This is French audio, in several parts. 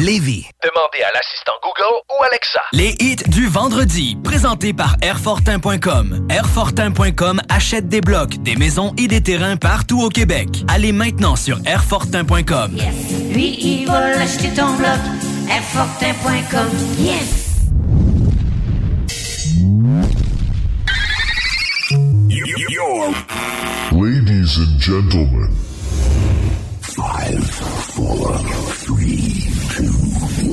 Lévis. Demandez à l'assistant Google ou Alexa. Les hits du vendredi, présentés par Airfortin.com. Airfortin.com achète des blocs, des maisons et des terrains partout au Québec. Allez maintenant sur Airfortin.com. Lui, il va acheter ton bloc. Airfortin.com. Yes! Ladies and gentlemen,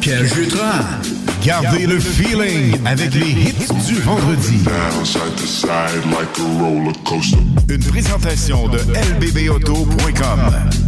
Pierre Jutras. Gardez le feeling avec les hits du vendredi. Une présentation de lbbauto.com.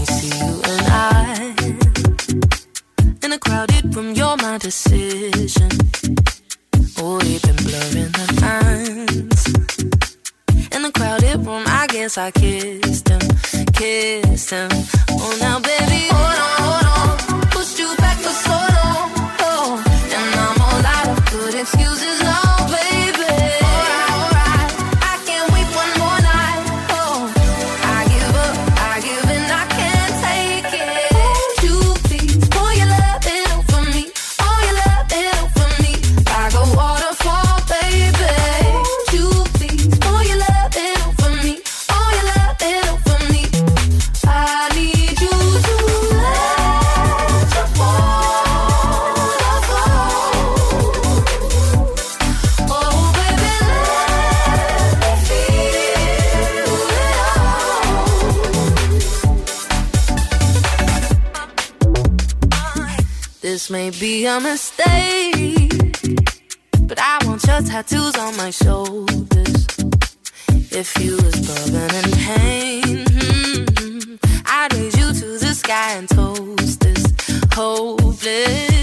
Crowded room. You're my decision. Oh, we've been blurring the lines in the crowded room. I guess I kissed him, kissed him. Oh, now baby, a mistake, but I want your tattoos on my shoulders. If you was permanent pain, hmm, I'd raise you to the sky and toast this hopeless.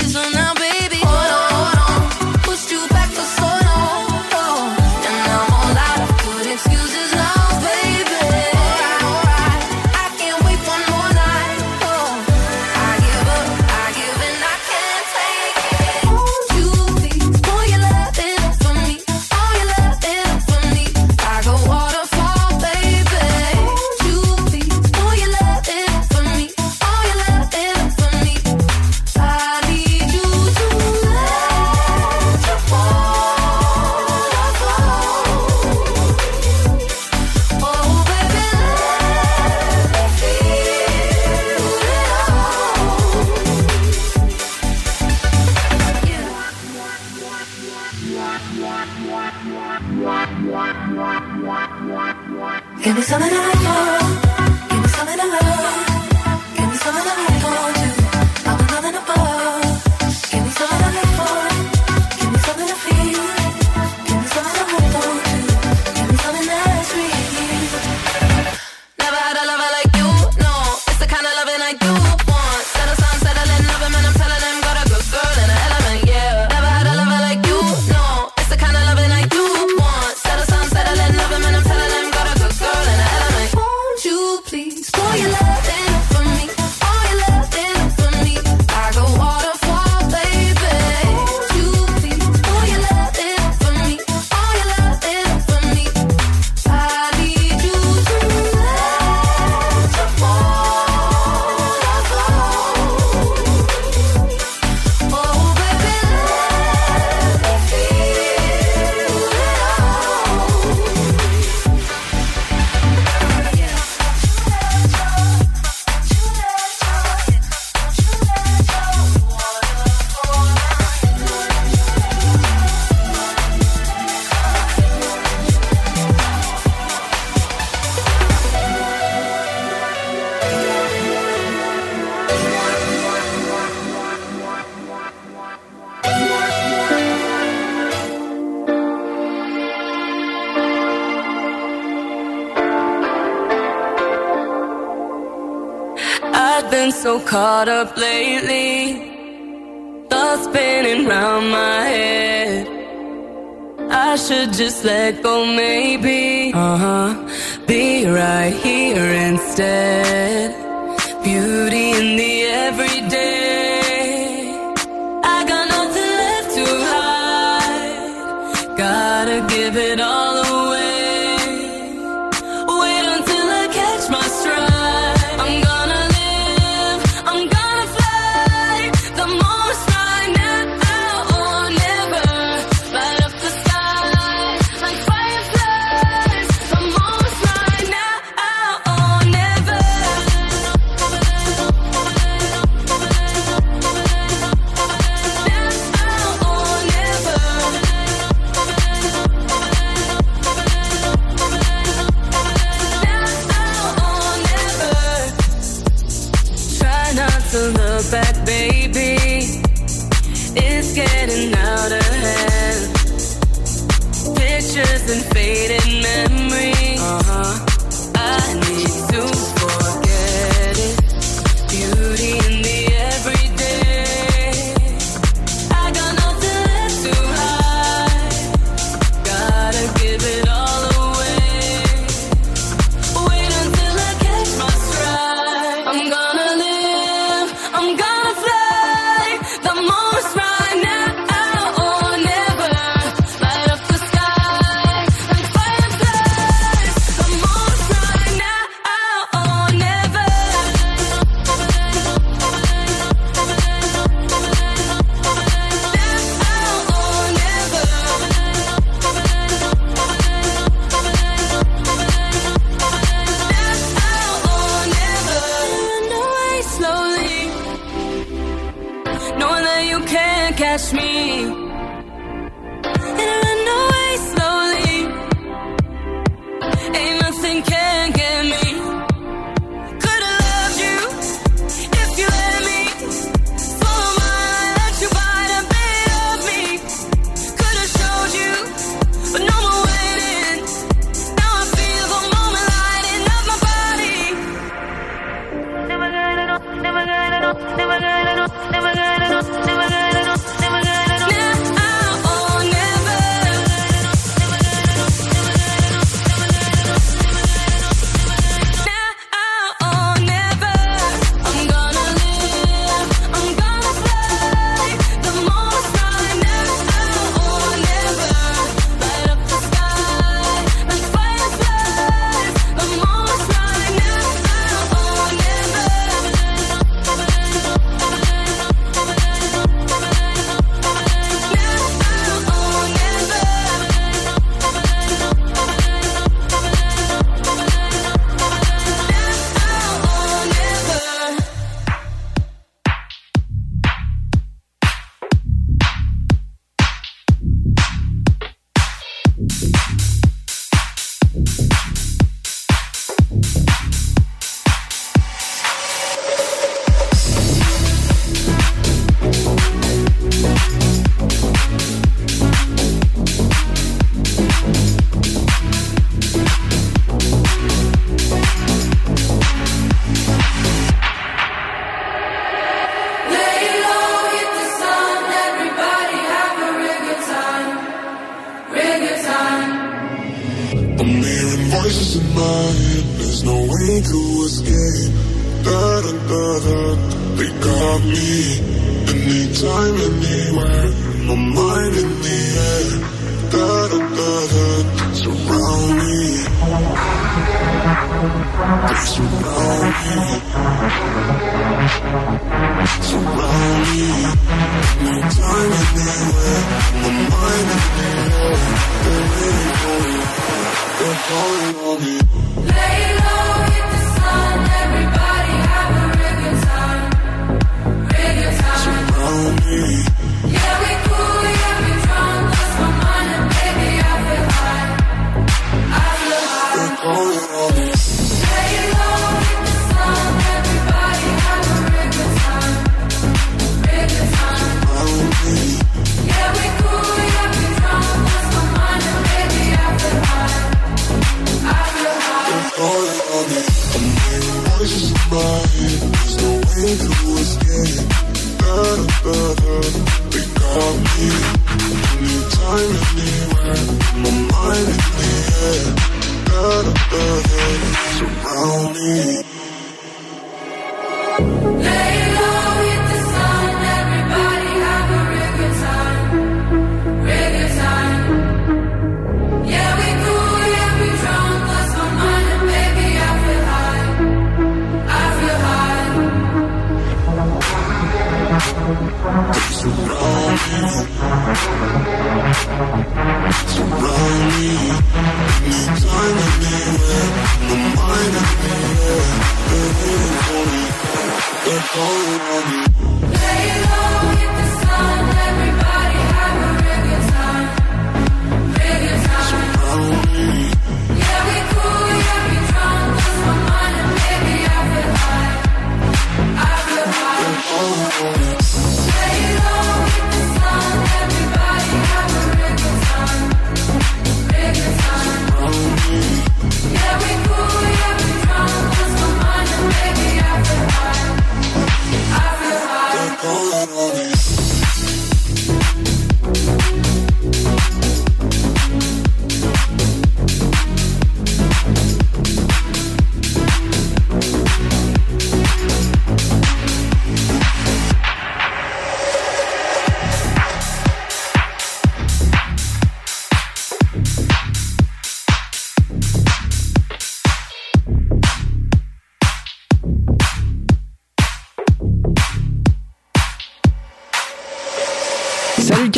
caught up lately. Thoughts spinning round my head. I should just let go, man.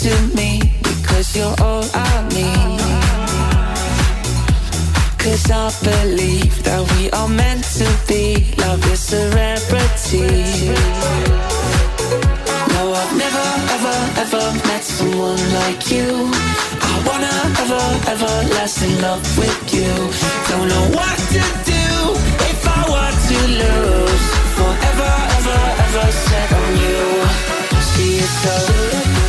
to me because you're all I need. Cause I believe that we are meant to be. Love is a celebrity. No, I've never, ever, ever met someone like you. I wanna ever, ever last in love with you. Don't know what to do if I want to lose. Forever, ever, ever set on you. See it so.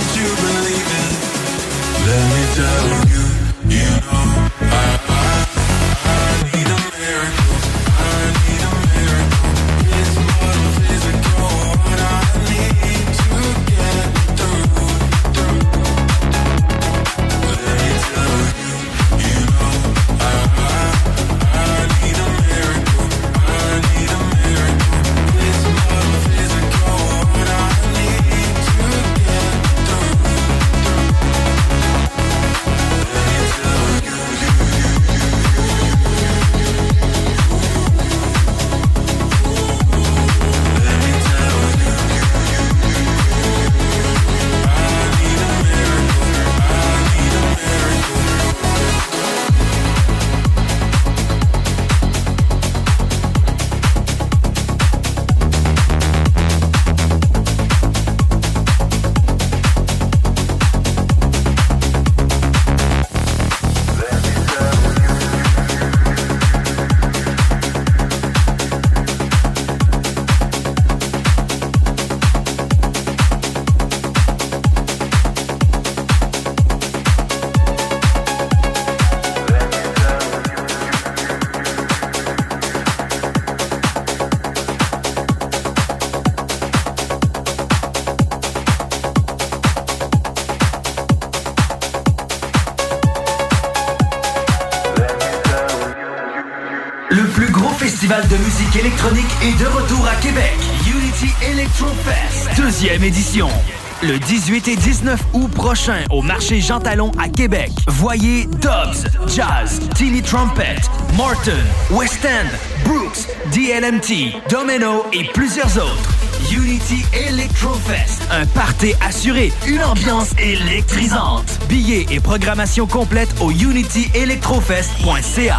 To believe in. Let me tell you, you électronique est de retour à Québec. Unity Electro Fest, deuxième édition. Le 18 et 19 août prochain au marché Jean Talon à Québec. Voyez Dobbs, Jazz, Tilly Trumpet, Morton, West End, Brooks, DLMT, Domino et plusieurs autres. Unity Electro Fest, un party assuré, une ambiance électrisante. Billets et programmation complète au unityelectrofest.ca.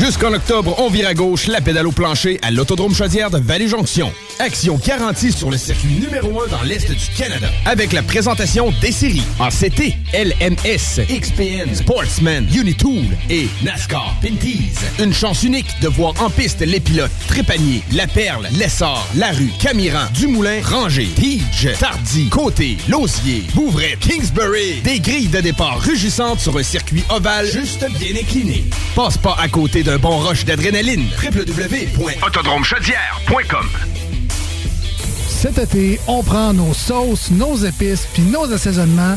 Jusqu'en octobre, on vire à gauche la pédale au plancher à l'Autodrome Chaudière de Vallée-Jonction. Action garantie sur le circuit numéro 1 dans l'Est du Canada. Avec la présentation des séries en CT, LMS, XPN, Sportsman, Unitool et NASCAR Pinties. Une chance unique de voir en piste les pilotes Trépanier, La Perle, Lessard, Larue, Camiran, Dumoulin, Ranger, Tige, Tardy, Côté, Lausier, Bouvray, Kingsbury. Des grilles de départ rugissantes sur un circuit ovale juste bien incliné. Passe pas à côté d'un bon rush d'adrénaline. www.autodromechaudière.com Cet été, on prend nos sauces, nos épices puis nos assaisonnements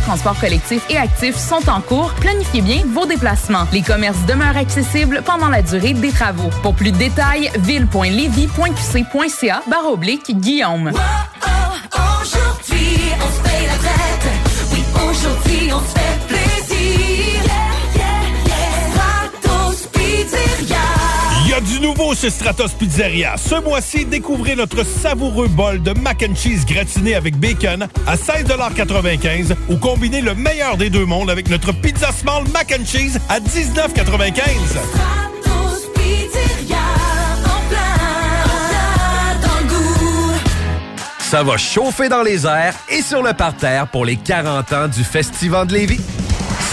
de transport collectif et actif sont en cours. Planifiez bien vos déplacements. Les commerces demeurent accessibles pendant la durée des travaux. Pour plus de détails, ville.levy.qc.ca barre oblique Guillaume. Du nouveau chez Stratos Pizzeria. Ce mois-ci, découvrez notre savoureux bol de mac and cheese gratiné avec bacon à 16,95 ou combinez le meilleur des deux mondes avec notre pizza small mac and cheese à 19,95. Ça va chauffer dans les airs et sur le parterre pour les 40 ans du Festival de Lévis.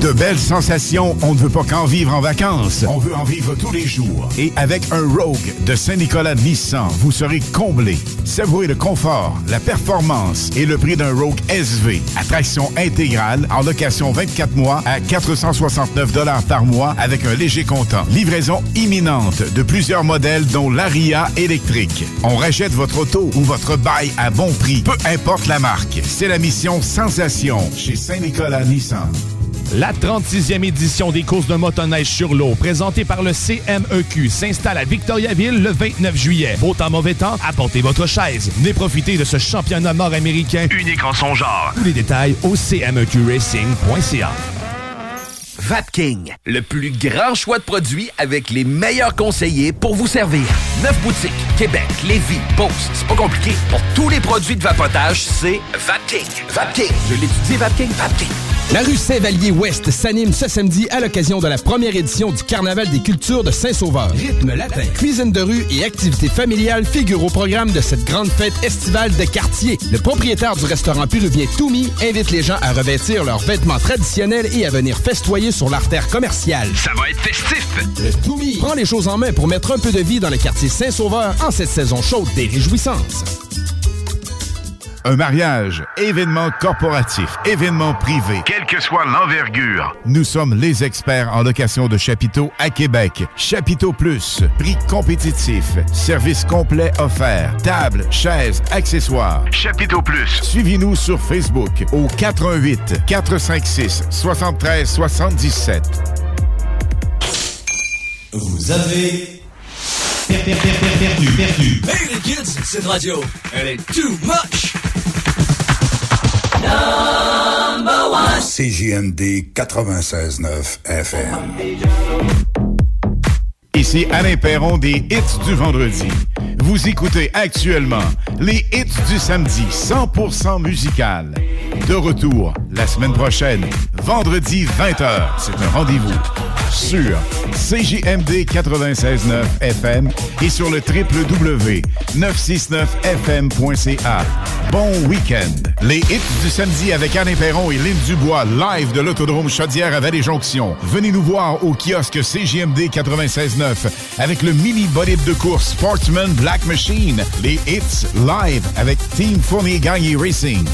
De belles sensations, on ne veut pas qu'en vivre en vacances. On veut en vivre tous les jours. Et avec un Rogue de Saint-Nicolas Nissan, vous serez comblé. Savourez le confort, la performance et le prix d'un Rogue SV. Attraction intégrale en location 24 mois à 469 par mois avec un léger comptant. Livraison imminente de plusieurs modèles dont l'Aria électrique. On rachète votre auto ou votre bail à bon prix. Peu importe la marque. C'est la mission Sensation chez Saint-Nicolas Nissan. La 36e édition des courses de motoneige sur l'eau, présentée par le CMEQ, s'installe à Victoriaville le 29 juillet. Beau temps, mauvais temps, apportez votre chaise. Venez profiter de ce championnat nord-américain Unique en son genre. Tous les détails au cmeqracing.ca. Vapking, le plus grand choix de produits avec les meilleurs conseillers pour vous servir. Neuf boutiques, Québec, Lévis, Beauce, c'est pas compliqué. Pour tous les produits de vapotage, c'est Vapking. Vapking, je l'étudie, Vapking, Vapking. La rue Saint-Vallier-Ouest s'anime ce samedi à l'occasion de la première édition du Carnaval des cultures de Saint-Sauveur. Rythme latin, cuisine de rue et activités familiales figurent au programme de cette grande fête estivale de quartier. Le propriétaire du restaurant péruvien Toumi invite les gens à revêtir leurs vêtements traditionnels et à venir festoyer sur l'artère commerciale. Ça va être festif. Le Toumi prend les choses en main pour mettre un peu de vie dans le quartier Saint-Sauveur en cette saison chaude des réjouissances. Un mariage, événement corporatif, événement privé. Quelle que soit l'envergure. Nous sommes les experts en location de chapiteaux à Québec. Chapiteau Plus, prix compétitif, service complet offert, table, chaises, accessoires. Chapiteau Plus. Suivez-nous sur Facebook au 88 456 73 77. Vous avez per- per- per- per- perdu, perdu. Hey les kids, cette radio, elle est too much. CJMD 96.9 FM. Ici Alain Perron des hits du vendredi. Vous écoutez actuellement les hits du samedi 100% musical. De retour la semaine prochaine, vendredi 20h. C'est un rendez-vous sur CJMD 96.9 FM et sur le www.969fm.ca. Bon week-end. Les hits du samedi avec Alain Perron et Lynn Dubois live de l'Autodrome Chaudière à Vallée-Jonction. Venez nous voir au kiosque CJMD 96.9 avec le mini bolide de course Sportsman Black Machine. Les hits live avec Team Fournier Gagné Racing.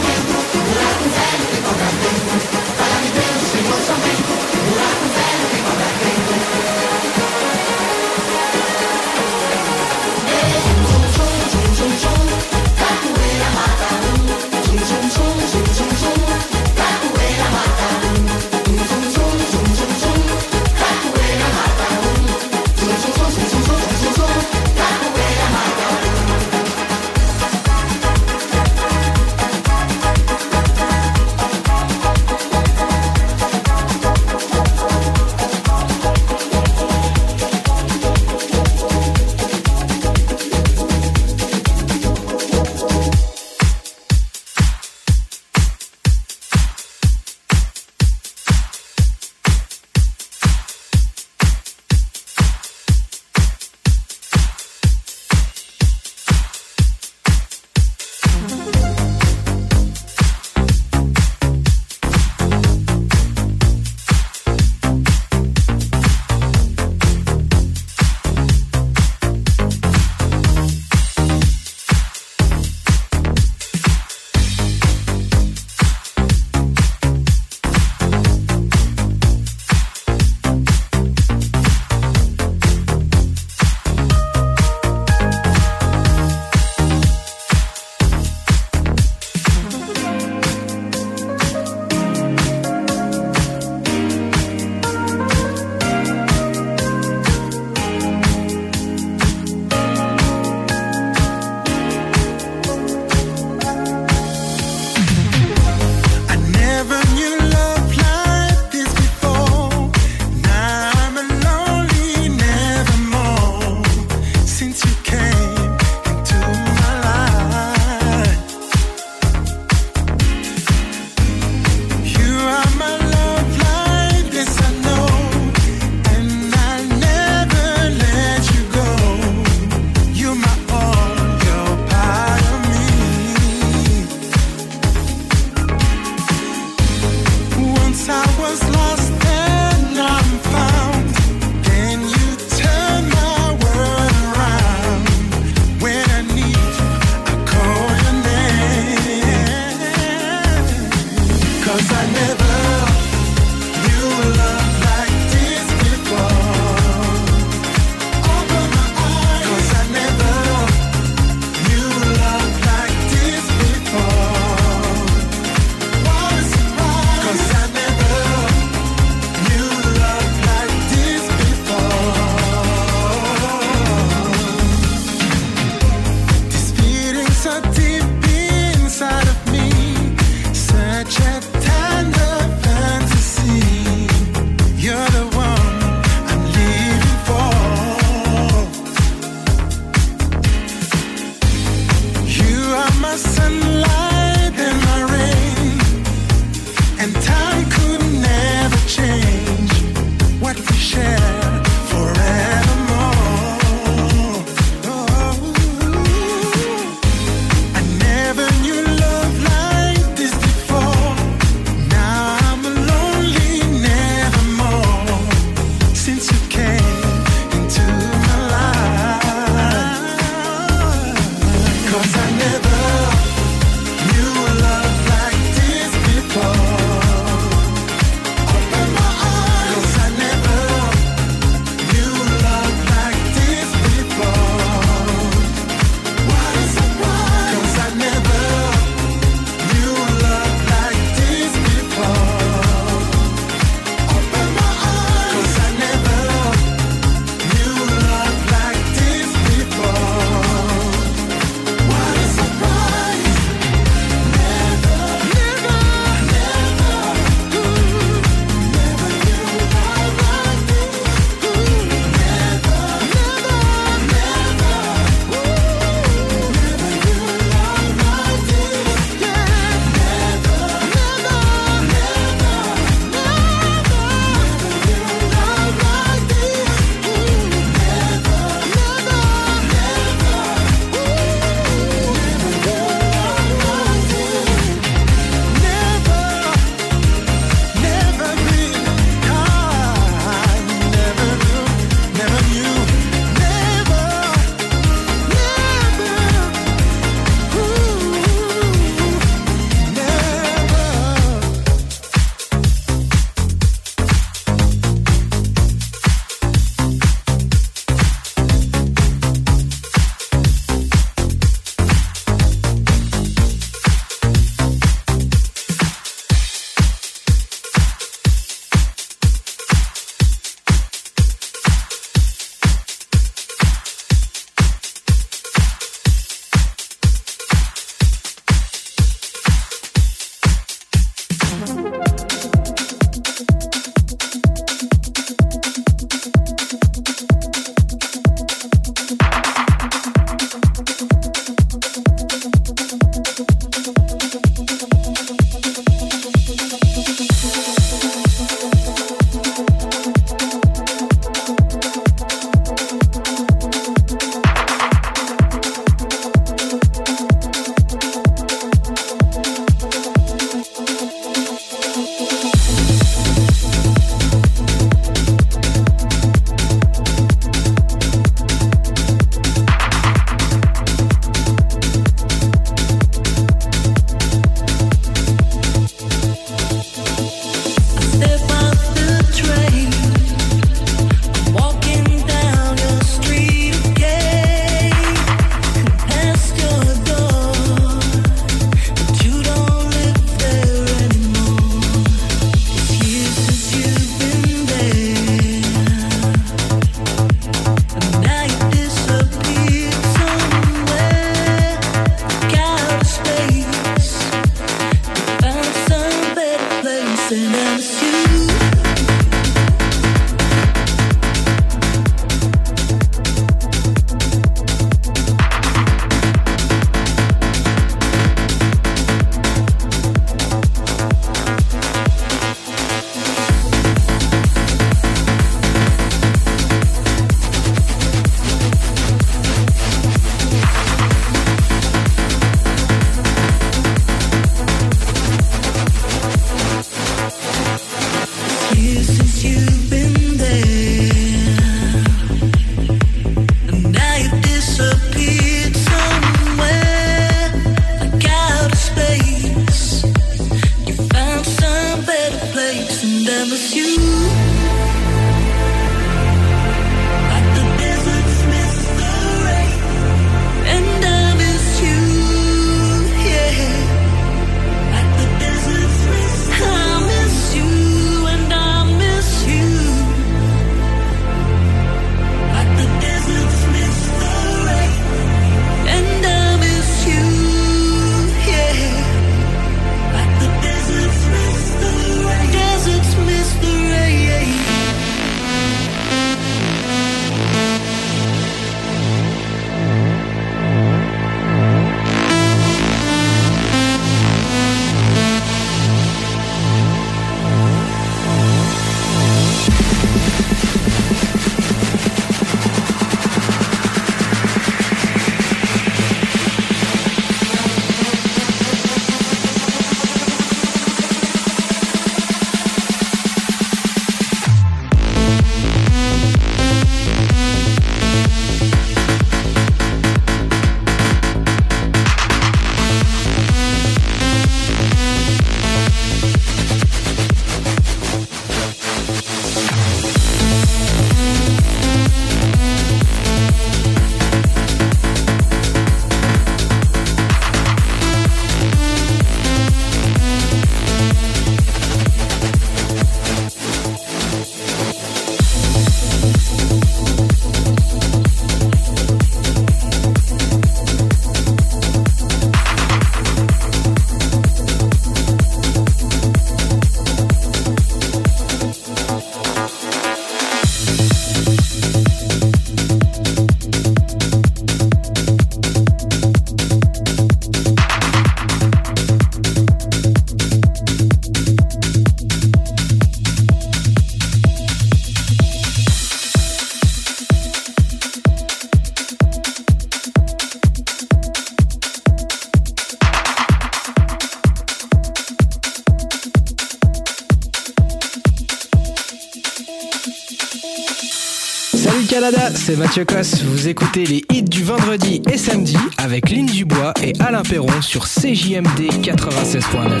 c'est Mathieu Cosse. Vous écoutez les hits du vendredi et samedi avec Lynn Dubois et Alain Perron sur CJMD 96.9.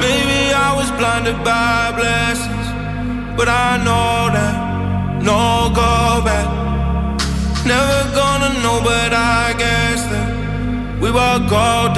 Maybe I was blinded by blessings, but I know that no go back. Never gonna know, but I guess that we were gold.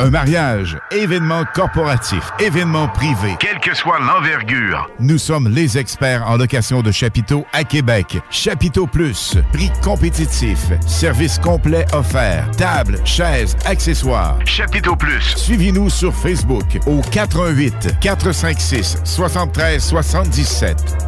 Un mariage, événement corporatif, événement privé, quelle que soit l'envergure. Nous sommes les experts en location de chapiteaux à Québec. Chapiteau Plus, prix compétitif, service complet offert, table, chaises, accessoires. Chapiteau Plus. Suivez-nous sur Facebook au 418 456 73 77.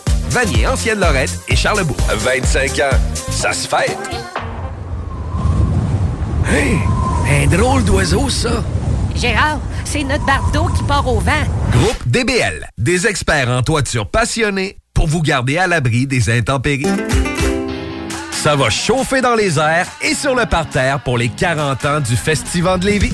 Vanier, Ancienne-Lorette et Charlebourg. 25 ans, ça se fête. Hey, un drôle d'oiseau, ça. Gérard, c'est notre bardeau qui part au vent. Groupe DBL, des experts en toiture passionnés pour vous garder à l'abri des intempéries. Ça va chauffer dans les airs et sur le parterre pour les 40 ans du Festival de Lévis.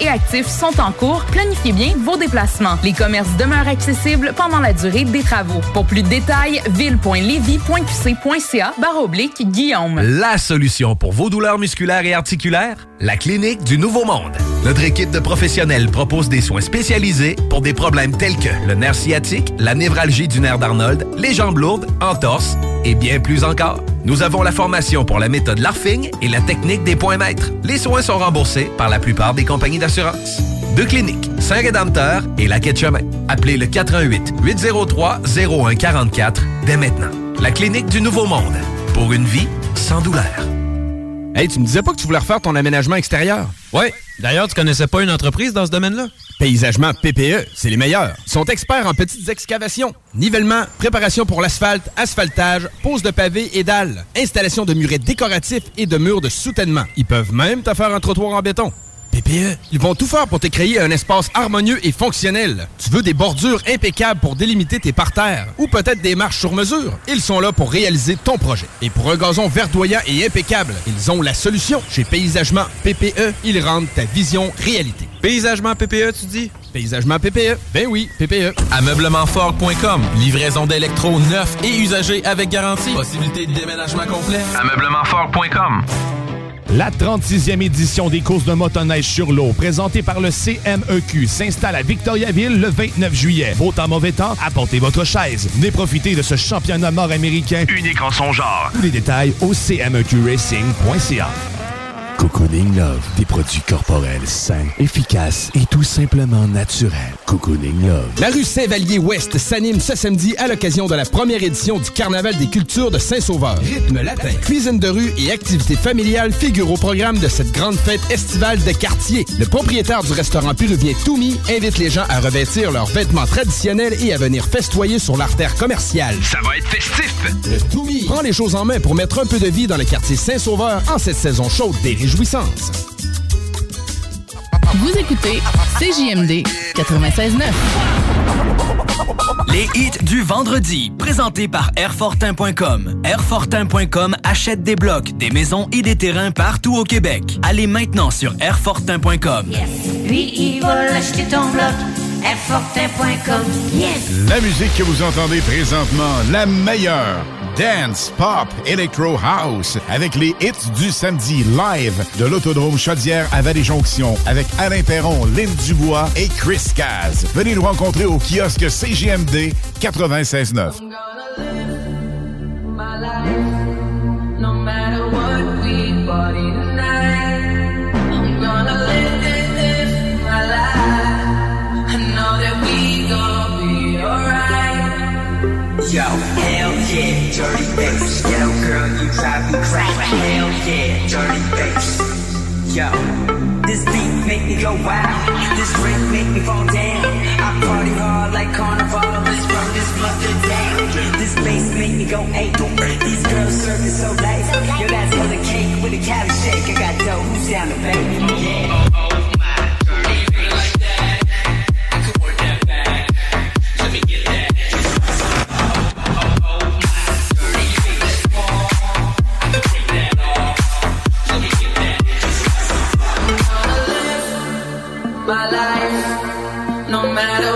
et actif sont en cours. Planifiez bien vos déplacements. Les commerces demeurent accessibles pendant la durée des travaux. Pour plus de détails, ville.levy.qc.ca barre oblique Guillaume. La solution pour vos douleurs musculaires et articulaires? La Clinique du Nouveau Monde. Notre équipe de professionnels propose des soins spécialisés pour des problèmes tels que le nerf sciatique, la névralgie du nerf d'Arnold, les jambes lourdes, entorses et bien plus encore. Nous avons la formation pour la méthode LARFING et la technique des points maîtres. Les soins sont remboursés par la plupart des compagnies d'assurance. Deux cliniques, Saint-Rédempteur et la Quai Chemin. Appelez le 418 803 0144 dès maintenant. La Clinique du Nouveau Monde. Pour une vie sans douleur. Hey, tu me disais pas que tu voulais refaire ton aménagement extérieur? Ouais. D'ailleurs, tu connaissais pas une entreprise dans ce domaine-là? Paysagement PPE, c'est les meilleurs. Sont experts en petites excavations, nivellement, préparation pour l'asphalte, asphaltage, pose de pavés et dalles, installation de murets décoratifs et de murs de soutènement. Ils peuvent même te faire un trottoir en béton. PPE, ils vont tout faire pour te créer un espace harmonieux et fonctionnel. Tu veux des bordures impeccables pour délimiter tes parterres ou peut-être des marches sur mesure? Ils sont là pour réaliser ton projet. Et pour un gazon verdoyant et impeccable, ils ont la solution. Chez Paysagement PPE, ils rendent ta vision réalité. Paysagement PPE, tu dis? Paysagement PPE. Ben oui, PPE. Ameublementfort.com. Livraison d'électro neufs et usagés avec garantie. Possibilité de déménagement complet. Ameublementfort.com. La 36e édition des courses de motoneige sur l'eau, présentée par le CMEQ, s'installe à Victoriaville le 29 juillet. Beau temps, mauvais temps, apportez votre chaise. Venez profiter de ce championnat nord-américain unique en son genre. Tous les détails au cmqracing.ca. Cocooning Love, des produits corporels sains, efficaces et tout simplement naturels. Cocooning Love. La rue Saint-Vallier-Ouest s'anime ce samedi à l'occasion de la première édition du Carnaval des cultures de Saint-Sauveur. Rythme latin, cuisine de rue et activités familiales figurent au programme de cette grande fête estivale de quartier. Le propriétaire du restaurant péruvien Toumi invite les gens à revêtir leurs vêtements traditionnels et à venir festoyer sur l'artère commerciale. Ça va être festif! Le Toumi prend les choses en main pour mettre un peu de vie dans le quartier Saint-Sauveur en cette saison chaude des réjouissances. Vous écoutez CJMD 96.9. Les hits du vendredi, présentés par Airfortin.com. Airfortin.com achète des blocs, des maisons et des terrains partout au Québec. Allez maintenant sur Airfortin.com. Lui, il va l'acheter ton bloc. Airfortin.com. Yes! La musique que vous entendez présentement, la meilleure. Dance, pop, electro house, avec les hits du samedi live de l'Autodrome Chaudière à Vallée-Jonction, avec Alain Perron, Lynn Dubois et Chris Caz. Venez nous rencontrer au kiosque CGMD 96.9. my life. No matter what we party tonight, I'm gonna live this, this my life. I know that we gon' be alright. Yo, yeah, dirty bass. Yo, girl, you drive me crazy. Hell yeah, dirty bass. Yo, this beat make me go wild. This drink make me fall down. I party hard like carnival. Let's run this mother down. This bass make me go ape. These girls serving so nice. Yo, that's the cake with a carrot shake. I got dough. Who's down to baby? Yeah. My life. No matter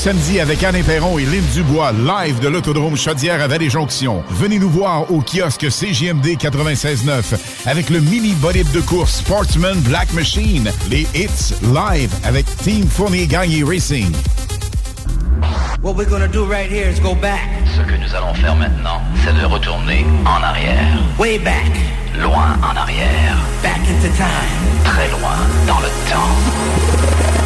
samedi avec Anne Perron et Lynn Dubois, live de l'Autodrome Chaudière à Vallée-Jonction. Venez nous voir au kiosque CGMD 96.9 avec le mini bolide de course Sportsman Black Machine. Les hits live avec Team Fournier Gagné Racing. What we're gonna do right here is go back. Ce que nous allons faire maintenant, c'est de retourner en arrière. Way back. Loin en arrière. Back into time. Très loin dans le temps.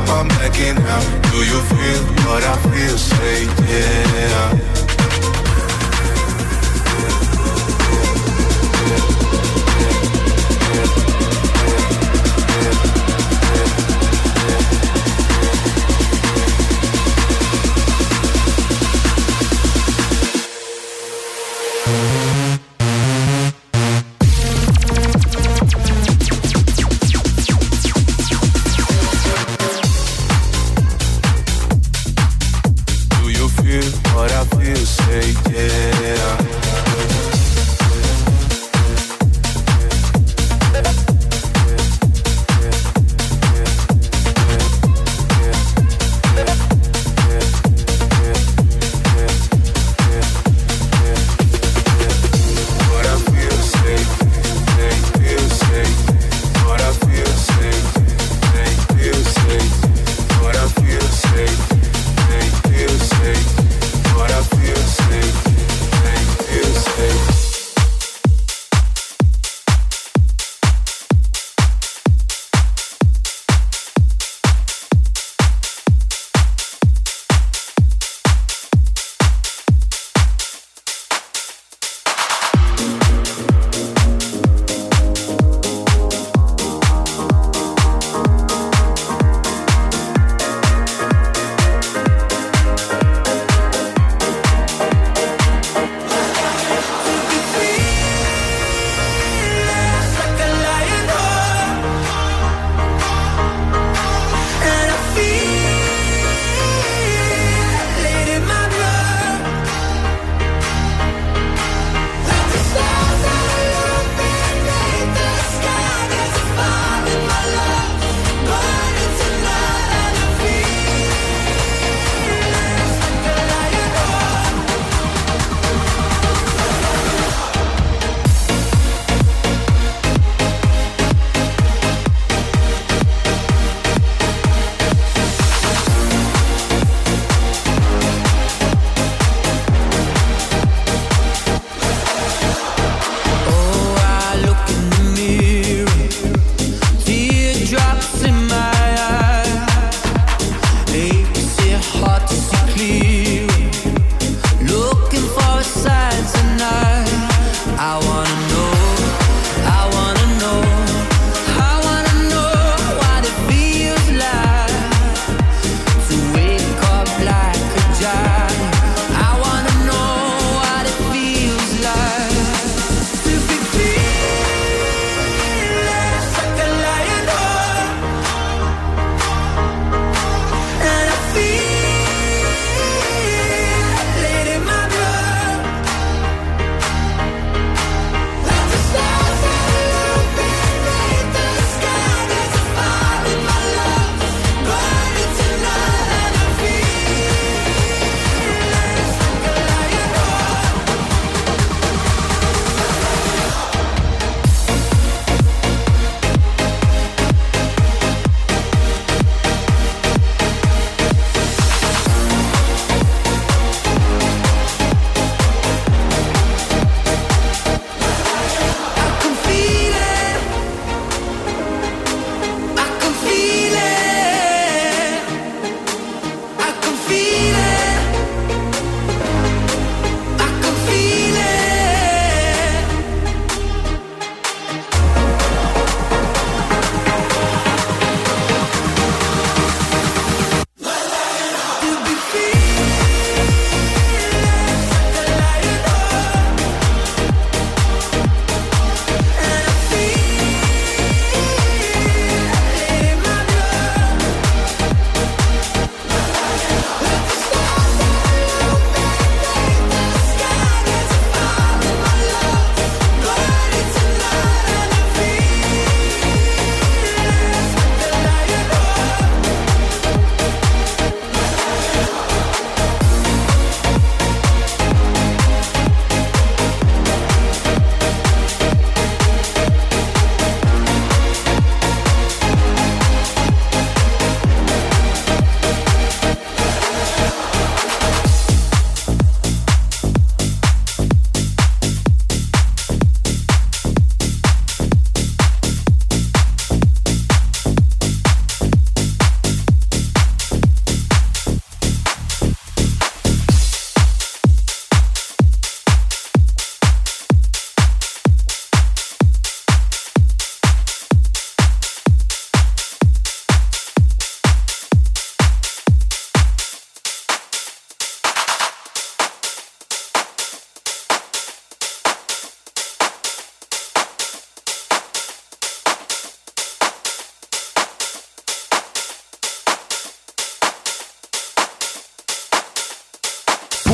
up, I'm backing out. Do you feel what I feel? Say yeah.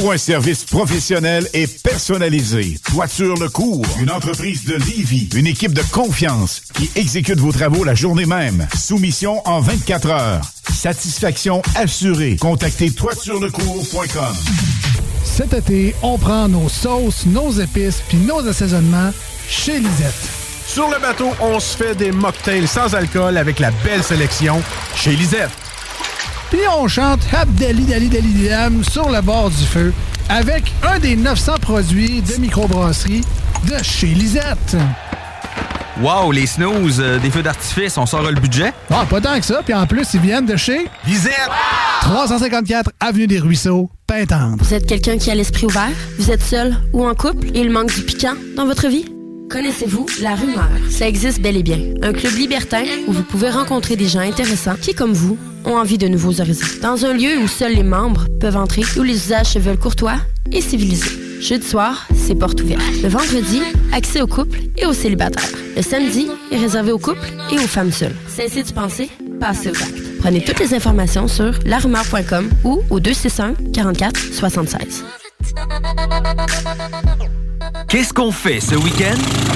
Pour un service professionnel et personnalisé, Toiture Le Cours, une entreprise de Lévis, une équipe de confiance qui exécute vos travaux la journée même. Soumission en 24 heures. Satisfaction assurée. Contactez toiturelecours.com. Cet été, on prend nos sauces, nos épices puis nos assaisonnements chez Lisette. Sur le bateau, on se fait des mocktails sans alcool avec la belle sélection chez Lisette. Puis on chante Abdali Dali Dali Dam sur le bord du feu avec un des 900 produits de microbrasserie de chez Lisette. Wow, les snooze, euh, des feux d'artifice, on sort le budget? Ah, pas tant que ça. Puis en plus, ils viennent de chez Lisette! 354 Avenue des Ruisseaux, Pintante. Vous êtes quelqu'un qui a l'esprit ouvert? Vous êtes seul ou en couple? Et il manque du piquant dans votre vie? Connaissez-vous La Rumeur? Ça existe bel et bien. Un club libertin où vous pouvez rencontrer des gens intéressants qui, comme vous, ont envie de nouveaux horizons. Dans un lieu où seuls les membres peuvent entrer, où les usages se veulent courtois et civilisés. Jeudi soir, c'est porte ouverte. Le vendredi, accès aux couples et aux célibataires. Le samedi est réservé aux couples et aux femmes seules. Cessez de penser, passez aux actes. Prenez toutes les informations sur larumeur.com ou au 261 44 76. Qu'est-ce qu'on fait ce week-end?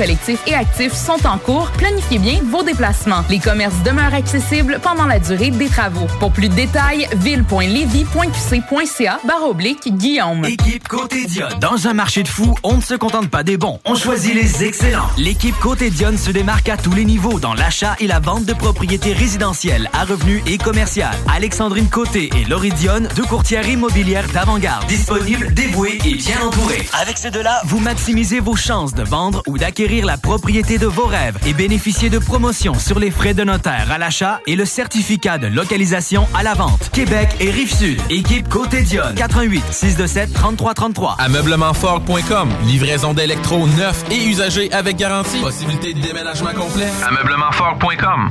collectif et actif sont en cours. Planifiez bien vos déplacements. Les commerces demeurent accessibles pendant la durée des travaux. Pour plus de détails, ville.levy.qc.ca barre oblique Guillaume. Équipe Côté Dionne. Dans un marché de fous, on ne se contente pas des bons, on choisit les excellents. L'équipe Côté Dionne se démarque à tous les niveaux dans l'achat et la vente de propriétés résidentielles à revenus et commerciales. Alexandrine Côté et Laurie deux courtières immobilières d'avant-garde. Disponibles, dévouées et bien entourées. Avec ces deux-là, vous maximisez vos chances de vendre ou d'acquérir la propriété de vos rêves et bénéficiez de promotions sur les frais de notaire à l'achat et le certificat de localisation à la vente. Québec et Rive-Sud. Équipe Côté Dionne. 88 627 3333. Ameublementfort.com. Livraison d'électro neuf et usagés avec garantie. Possibilité de déménagement complet. Ameublementfort.com.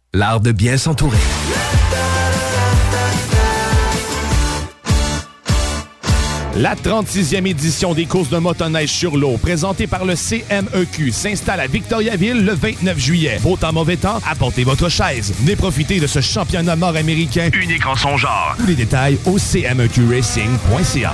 L'art de bien s'entourer. La 36e édition des courses de motoneige sur l'eau, présentée par le CMEQ, s'installe à Victoriaville le 29 juillet. Beau temps, mauvais temps, apportez votre chaise. Venez profiter de ce championnat nord-américain unique en son genre. Tous les détails au cmeqracing.ca.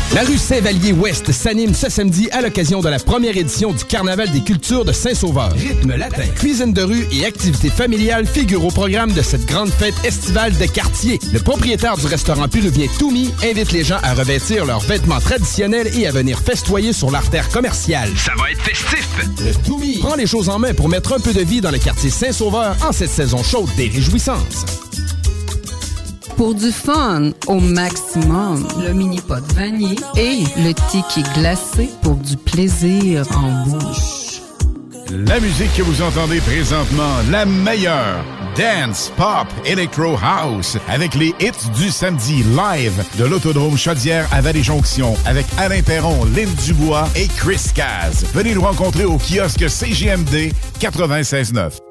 La rue Saint-Vallier-Ouest s'anime ce samedi à l'occasion de la première édition du Carnaval des cultures de Saint-Sauveur. Rythme latin, cuisine de rue et activités familiales figurent au programme de cette grande fête estivale de quartier. Le propriétaire du restaurant péruvien Toumi invite les gens à revêtir leurs vêtements traditionnels et à venir festoyer sur l'artère commerciale. Ça va être festif! Le Toumi prend les choses en main pour mettre un peu de vie dans le quartier Saint-Sauveur en cette saison chaude des réjouissances pour du fun au maximum, le mini-pot vanille et le ticket glacé pour du plaisir en bouche. La musique que vous entendez présentement, la meilleure, Dance, Pop, Electro House, avec les hits du samedi live de l'Autodrome Chaudière à Vallée-Jonction, avec Alain Perron, Lynn Dubois et Chris Caz. Venez nous rencontrer au kiosque CGMD 96.9.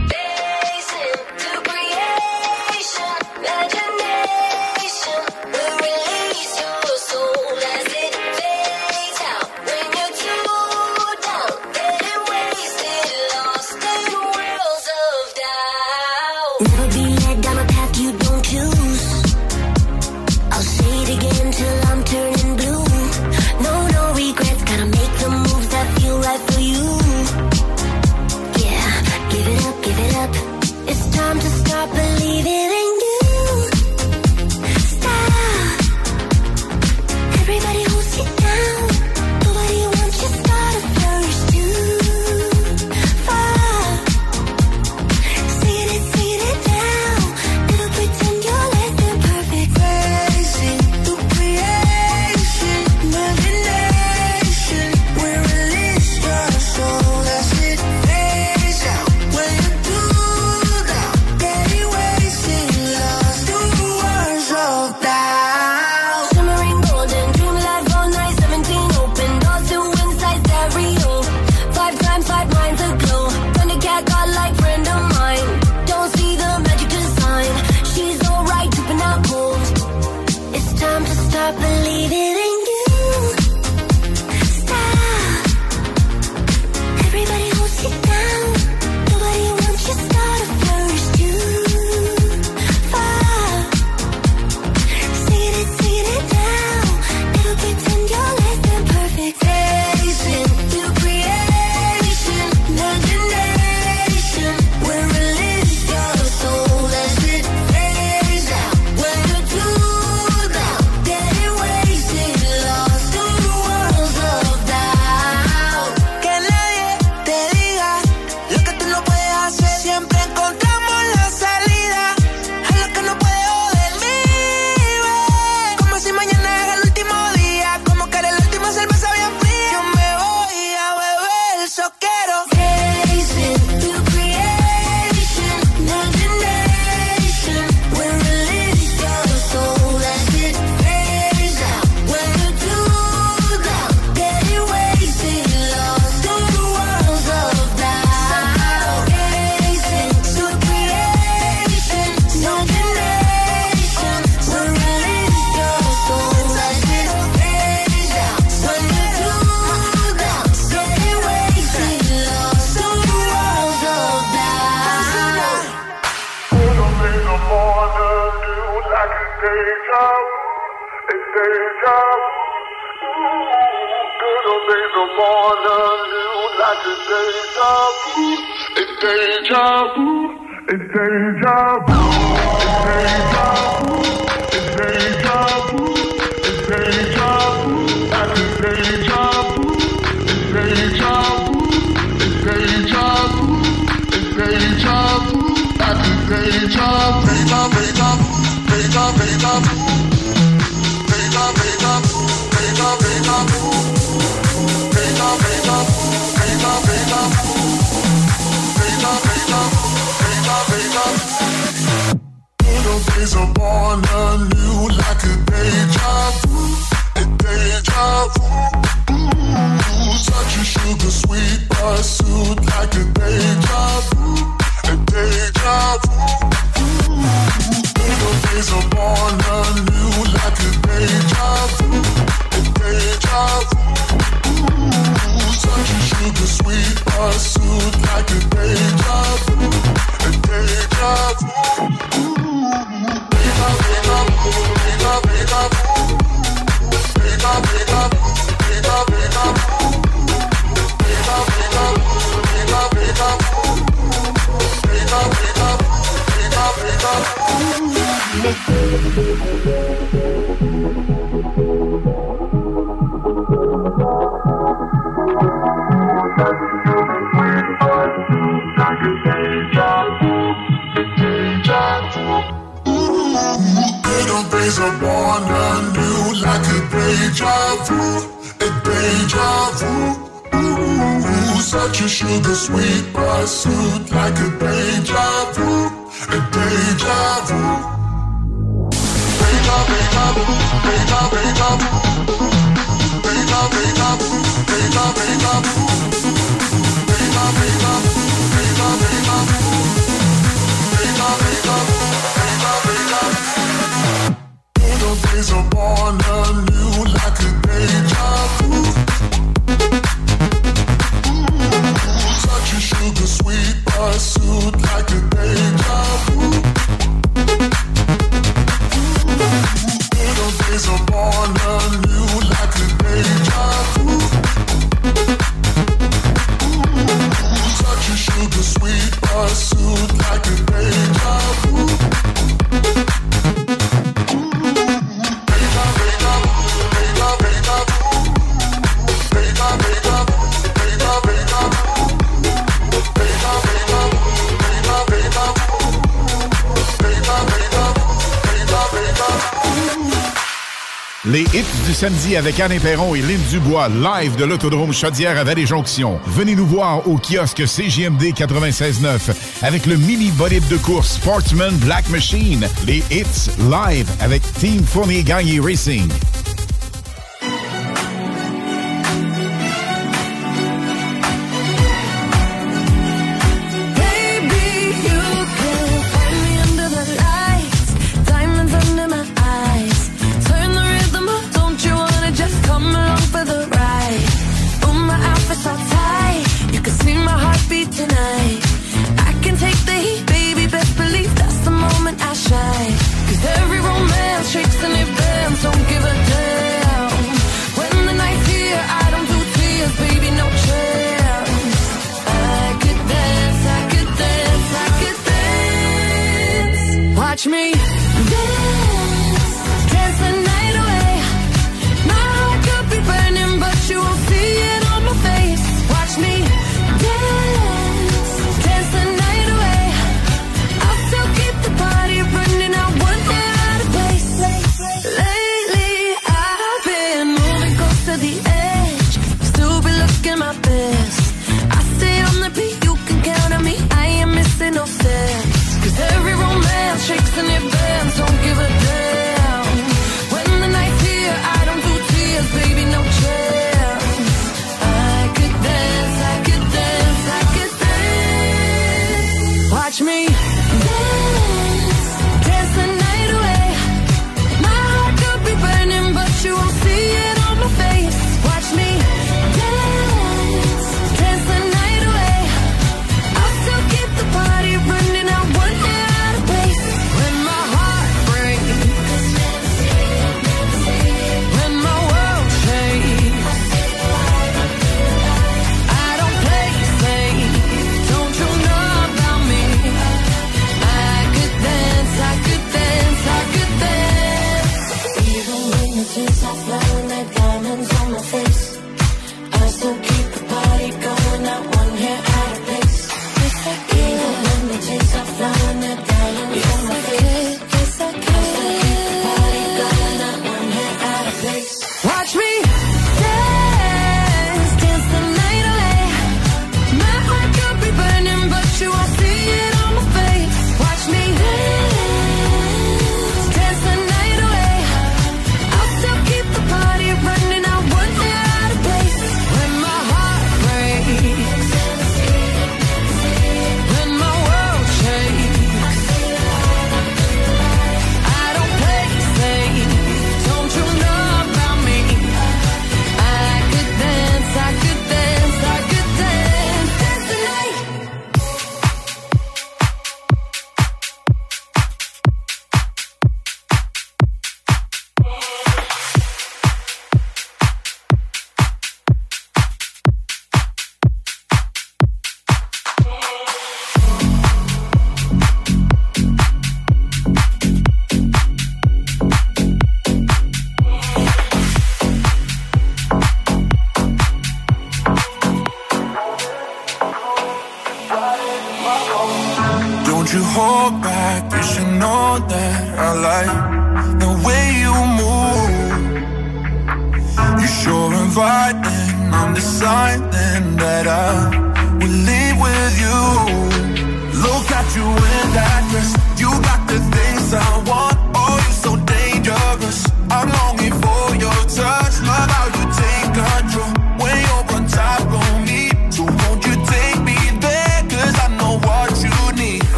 samedi avec Anne Perron et Lynn Dubois, live de l'autodrome Chaudière à Vallée-Jonction. Venez nous voir au kiosque CGMD 96.9 avec le mini bolide de course Sportsman Black Machine, les hits live avec Team Fournier Gagné Racing.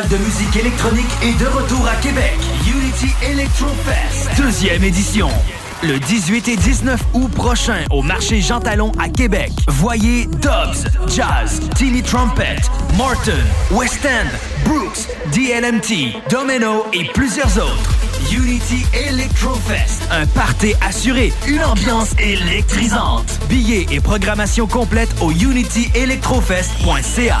De musique électronique est de retour à Québec. Unity Electro Fest, deuxième édition. Le 18 et 19 août prochain au marché Jean Talon à Québec. Voyez Dobbs, Jazz, Tilly Trumpet, Morton, West End, Brooks, DLMT, Domino et plusieurs autres. Unity Electro Fest, un party assuré, une ambiance électrisante. Billets et programmation complète au unityelectrofest.ca.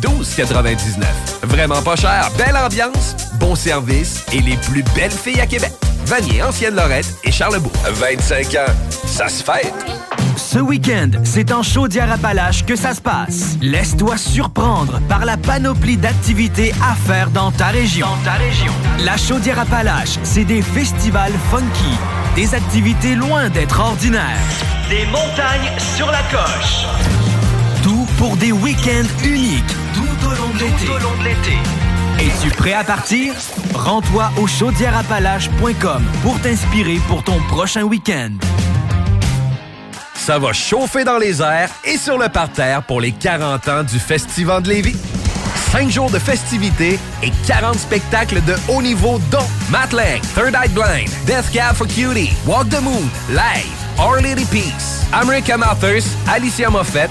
12,99. Vraiment pas cher, belle ambiance, bon service et les plus belles filles à Québec. Vanier, Ancienne Lorette et Charlebourg. 25 ans, ça se fait. Ce week-end, c'est en Chaudière-Appalaches que ça se passe. Laisse-toi surprendre par la panoplie d'activités à faire dans ta région. Dans ta région. La Chaudière-Appalaches, c'est des festivals funky, des activités loin d'être ordinaires, des montagnes sur la coche. Pour des week-ends uniques tout au long de l'été. Es-tu prêt à partir? Rends-toi au chaudièreappalaches.com pour t'inspirer pour ton prochain week-end. Ça va chauffer dans les airs et sur le parterre pour les 40 ans du Festival de Lévis. 5 jours de festivités et 40 spectacles de haut niveau dont Matt Lang, Third Eye Blind, Death Cab for Cutie, Walk the Moon, Live, Our Lady Peace, American Authors, Alicia Moffett,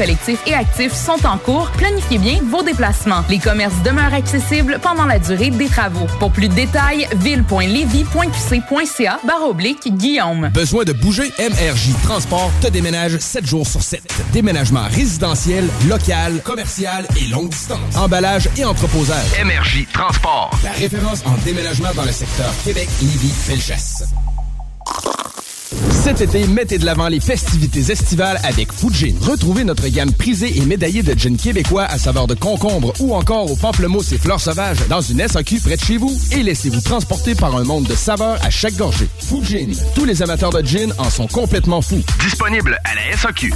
collectifs et actifs sont en cours. Planifiez bien vos déplacements. Les commerces demeurent accessibles pendant la durée des travaux. Pour plus de détails, ville.levy.qc.ca barre oblique Guillaume. Besoin de bouger? MRJ Transport te déménage 7 jours sur 7. Déménagement résidentiel, local, commercial et longue distance. Emballage et entreposage. MRJ Transport. La référence en déménagement dans le secteur Québec-Lévis-Felchasse. Cet été, mettez de l'avant les festivités estivales avec Fujin. Retrouvez notre gamme prisée et médaillée de gin québécois à saveur de concombre ou encore au pamplemousse et fleurs sauvages dans une SAQ près de chez vous et laissez-vous transporter par un monde de saveurs à chaque gorgée. Fujin. Tous les amateurs de gin en sont complètement fous. Disponible à la SAQ.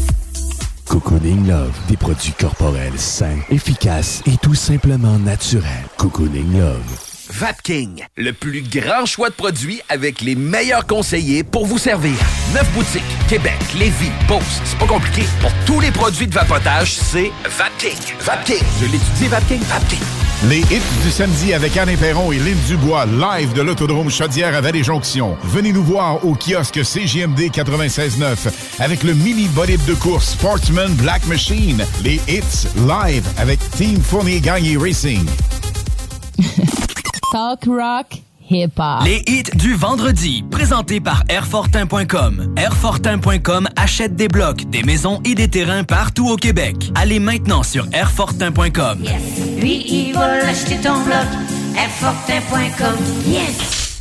Cocooning Love, des produits corporels sains, efficaces et tout simplement naturels. Cocooning Love. Vapking, le plus grand choix de produits avec les meilleurs conseillers pour vous servir. Neuf boutiques, Québec, Lévis, Beauce, c'est pas compliqué. Pour tous les produits de vapotage, c'est Vapking. Vapking, je l'étudie, Vapking, Vapking. Les hits du samedi avec Anne Perron et Lynn Dubois, live de l'Autodrome Chaudière à Vallée-Jonction. Venez nous voir au kiosque CGMD 96.9 avec le mini bolide de course Sportsman Black Machine. Les hits live avec Team Fournier Gagné Racing. Talk rock, hip hop. Les hits du vendredi, présentés par Airfortin.com. Airfortin.com achète des blocs, des maisons et des terrains partout au Québec. Allez maintenant sur Airfortin.com. Lui, il va acheter ton bloc. Airfortin.com. Yes!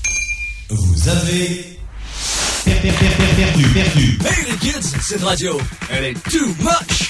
Vous avez perdu, perdu, perdu. Hey les kids, cette radio, elle est too much.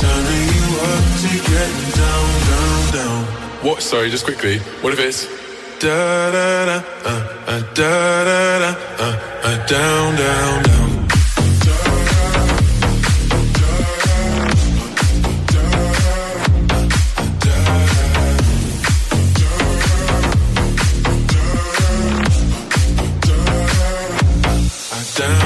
Turning you up to getting down, down, down. What? Sorry, just quickly. What if it's da da da uh, uh, da da da uh, uh, down down down, down,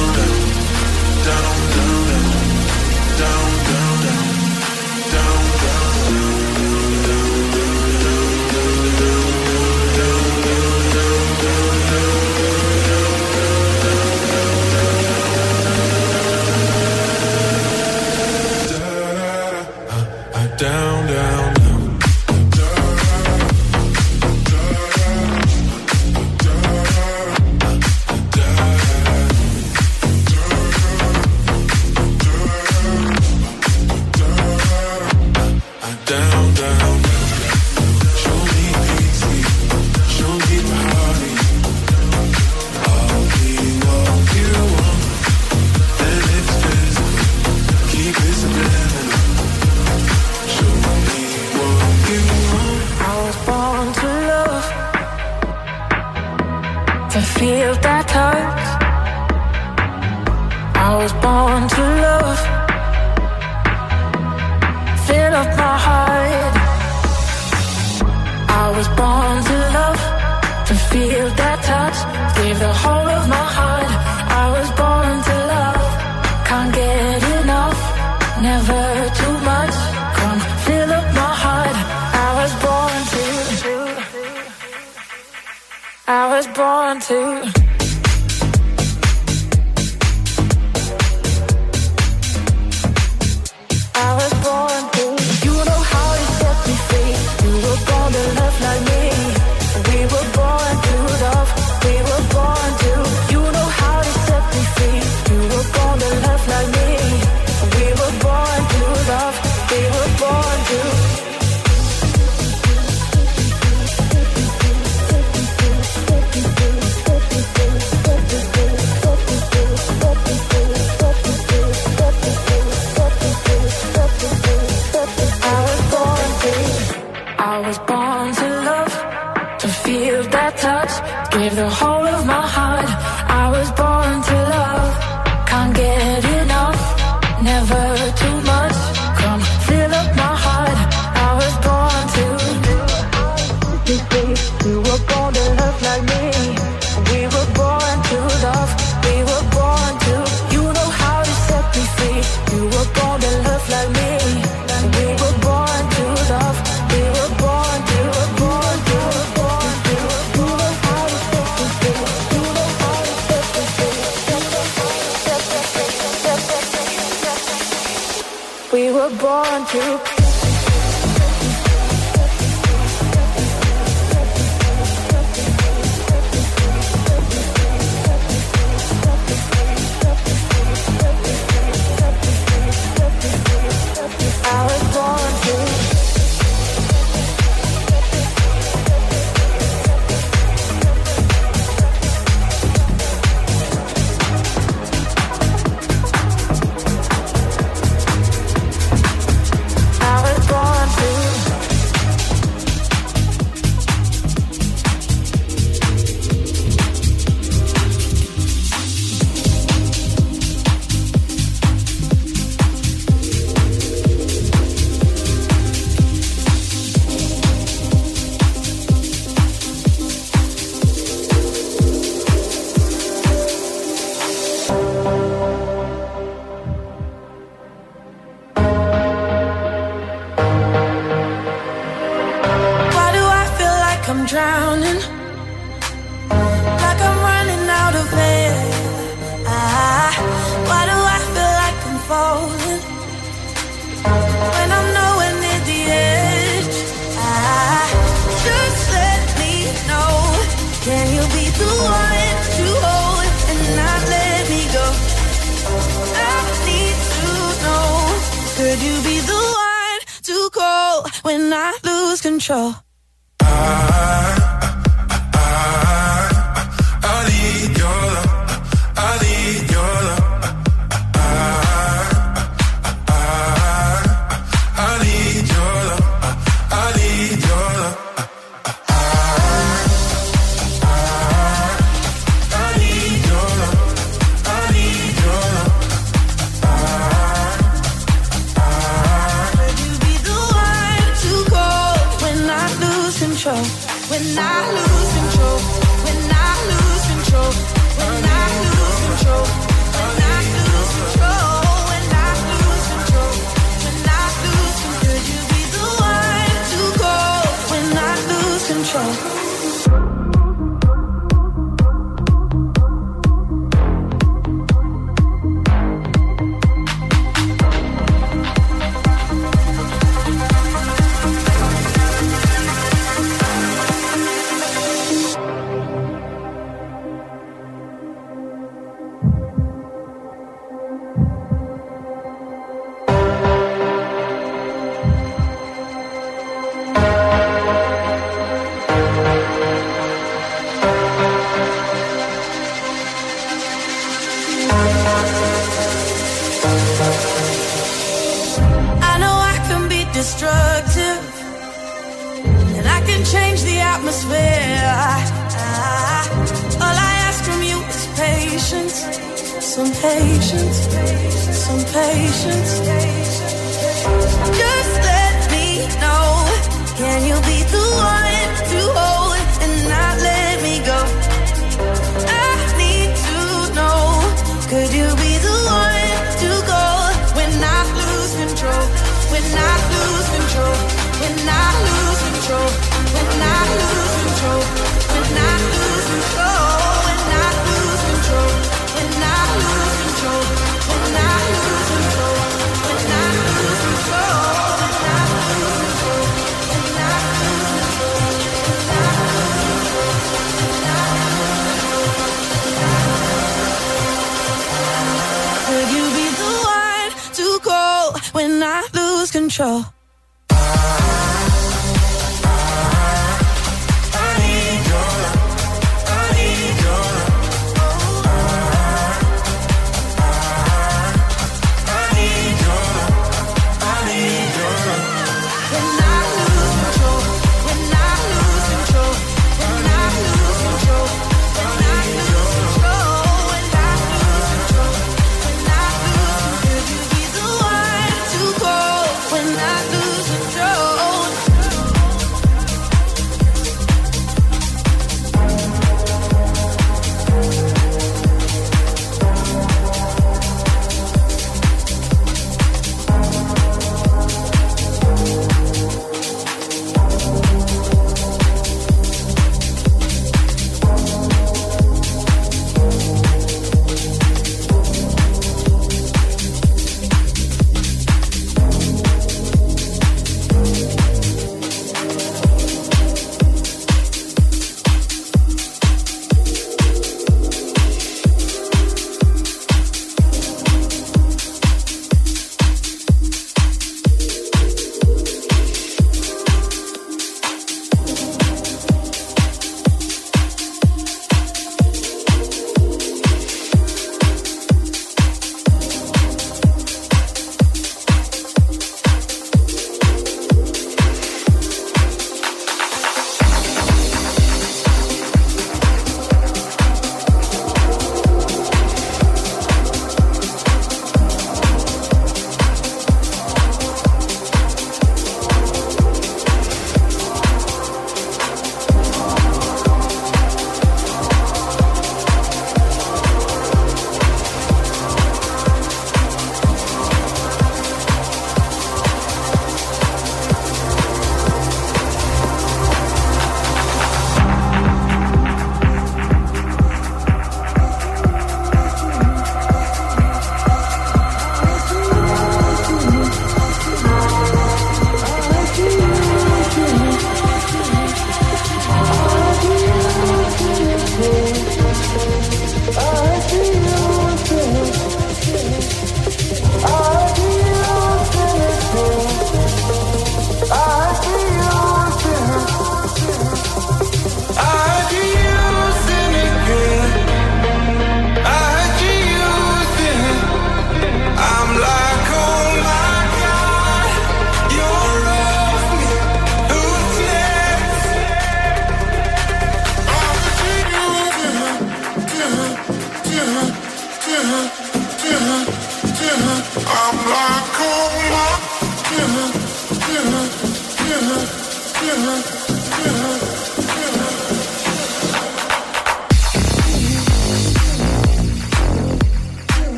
was born to love, fill up my heart. I was born to love, to feel that touch. Gave the whole of my heart. I was born to love, can't get enough, never too much. Come fill up my heart. I was born to. I was born to.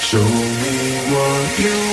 Show me what you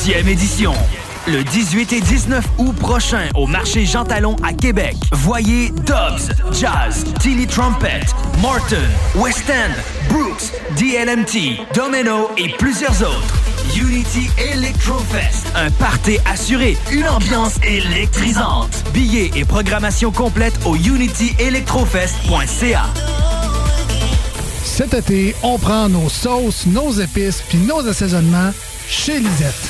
deuxième édition. Le 18 et 19 août prochain au marché Jean Talon à Québec. Voyez Dobbs, Jazz, Tilly Trumpet, Martin, West End, Brooks, DLMT, Domino et plusieurs autres. Unity Electrofest, un party assuré, une ambiance électrisante. Billets et programmation complète au unityelectrofest.ca. Cet été, on prend nos sauces, nos épices puis nos assaisonnements chez Lisette.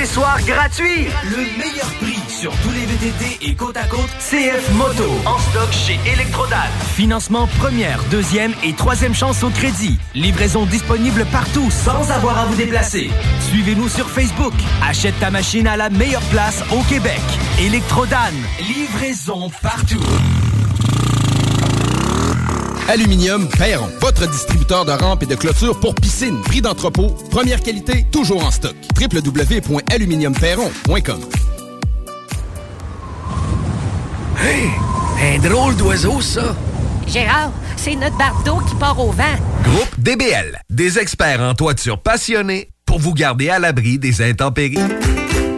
Accessoires gratuits. Le meilleur prix sur tous les VTT et côte à côte CF Moto. En stock chez Electrodan. Financement première, deuxième et troisième chance au crédit. Livraison disponible partout sans avoir à vous déplacer. Suivez-nous sur Facebook. Achète ta machine à la meilleure place au Québec. Electrodan. Livraison partout. Aluminium Perron, votre distributeur de rampes et de clôtures pour piscine, prix d'entrepôt, première qualité, toujours en stock. www.aluminiumperron.com Hey, un drôle d'oiseau, ça. Gérard, c'est notre bardeau qui part au vent. Groupe DBL, des experts en toiture passionnés pour vous garder à l'abri des intempéries.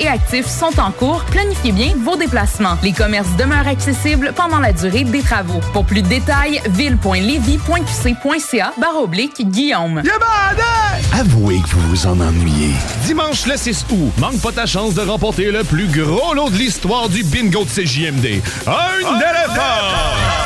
et actif sont en cours. Planifiez bien vos déplacements. Les commerces demeurent accessibles pendant la durée des travaux. Pour plus de détails, ville.levy.qc.ca barre oblique Guillaume. Avouez que vous vous en ennuyez. Dimanche le 6 août, manque pas ta chance de remporter le plus gros lot de l'histoire du bingo de CJMD. Un éléphant!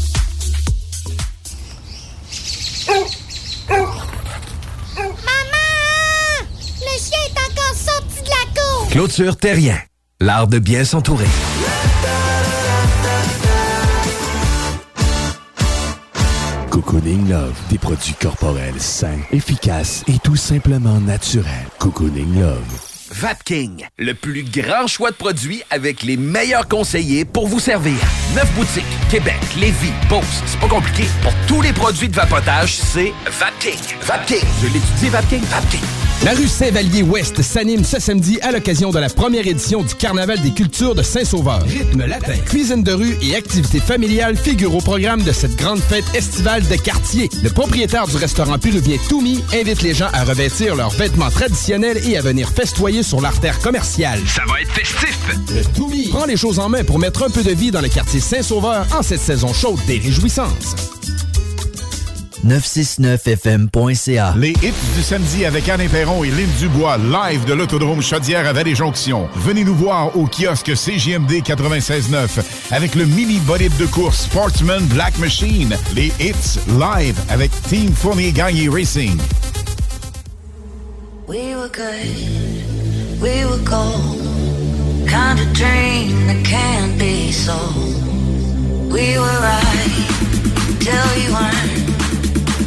Clôture Terrien, l'art de bien s'entourer. Cocooning Love, des produits corporels sains, efficaces et tout simplement naturels. Cocooning Love. Vapking, le plus grand choix de produits avec les meilleurs conseillers pour vous servir. Neuf boutiques, Québec, Lévis, Beauce. C'est pas compliqué. Pour tous les produits de vapotage, c'est Vapking. Vapking. Je l'étudie, Vapking. Vapking. La rue Saint-Vallier-Ouest s'anime ce samedi à l'occasion de la première édition du Carnaval des cultures de Saint-Sauveur. Rythme latin, cuisine de rue et activités familiales figurent au programme de cette grande fête estivale de quartier. Le propriétaire du restaurant péruvien Toumi invite les gens à revêtir leurs vêtements traditionnels et à venir festoyer sur l'artère commerciale. Ça va être festif! Le Toumi prend les choses en main pour mettre un peu de vie dans le quartier Saint-Sauveur en cette saison chaude des réjouissances. 969fm.ca Les hits du samedi avec Anne Perron et Lynn Dubois, live de l'Autodrome Chaudière à Vallée-Jonction. Venez nous voir au kiosque CGMD 96.9 avec le mini bolide de course Sportsman Black Machine. Les hits live avec Team Fournier Gagné Racing. We were good, we were gold. Kind of dream that can't be sold. We were right till you weren't.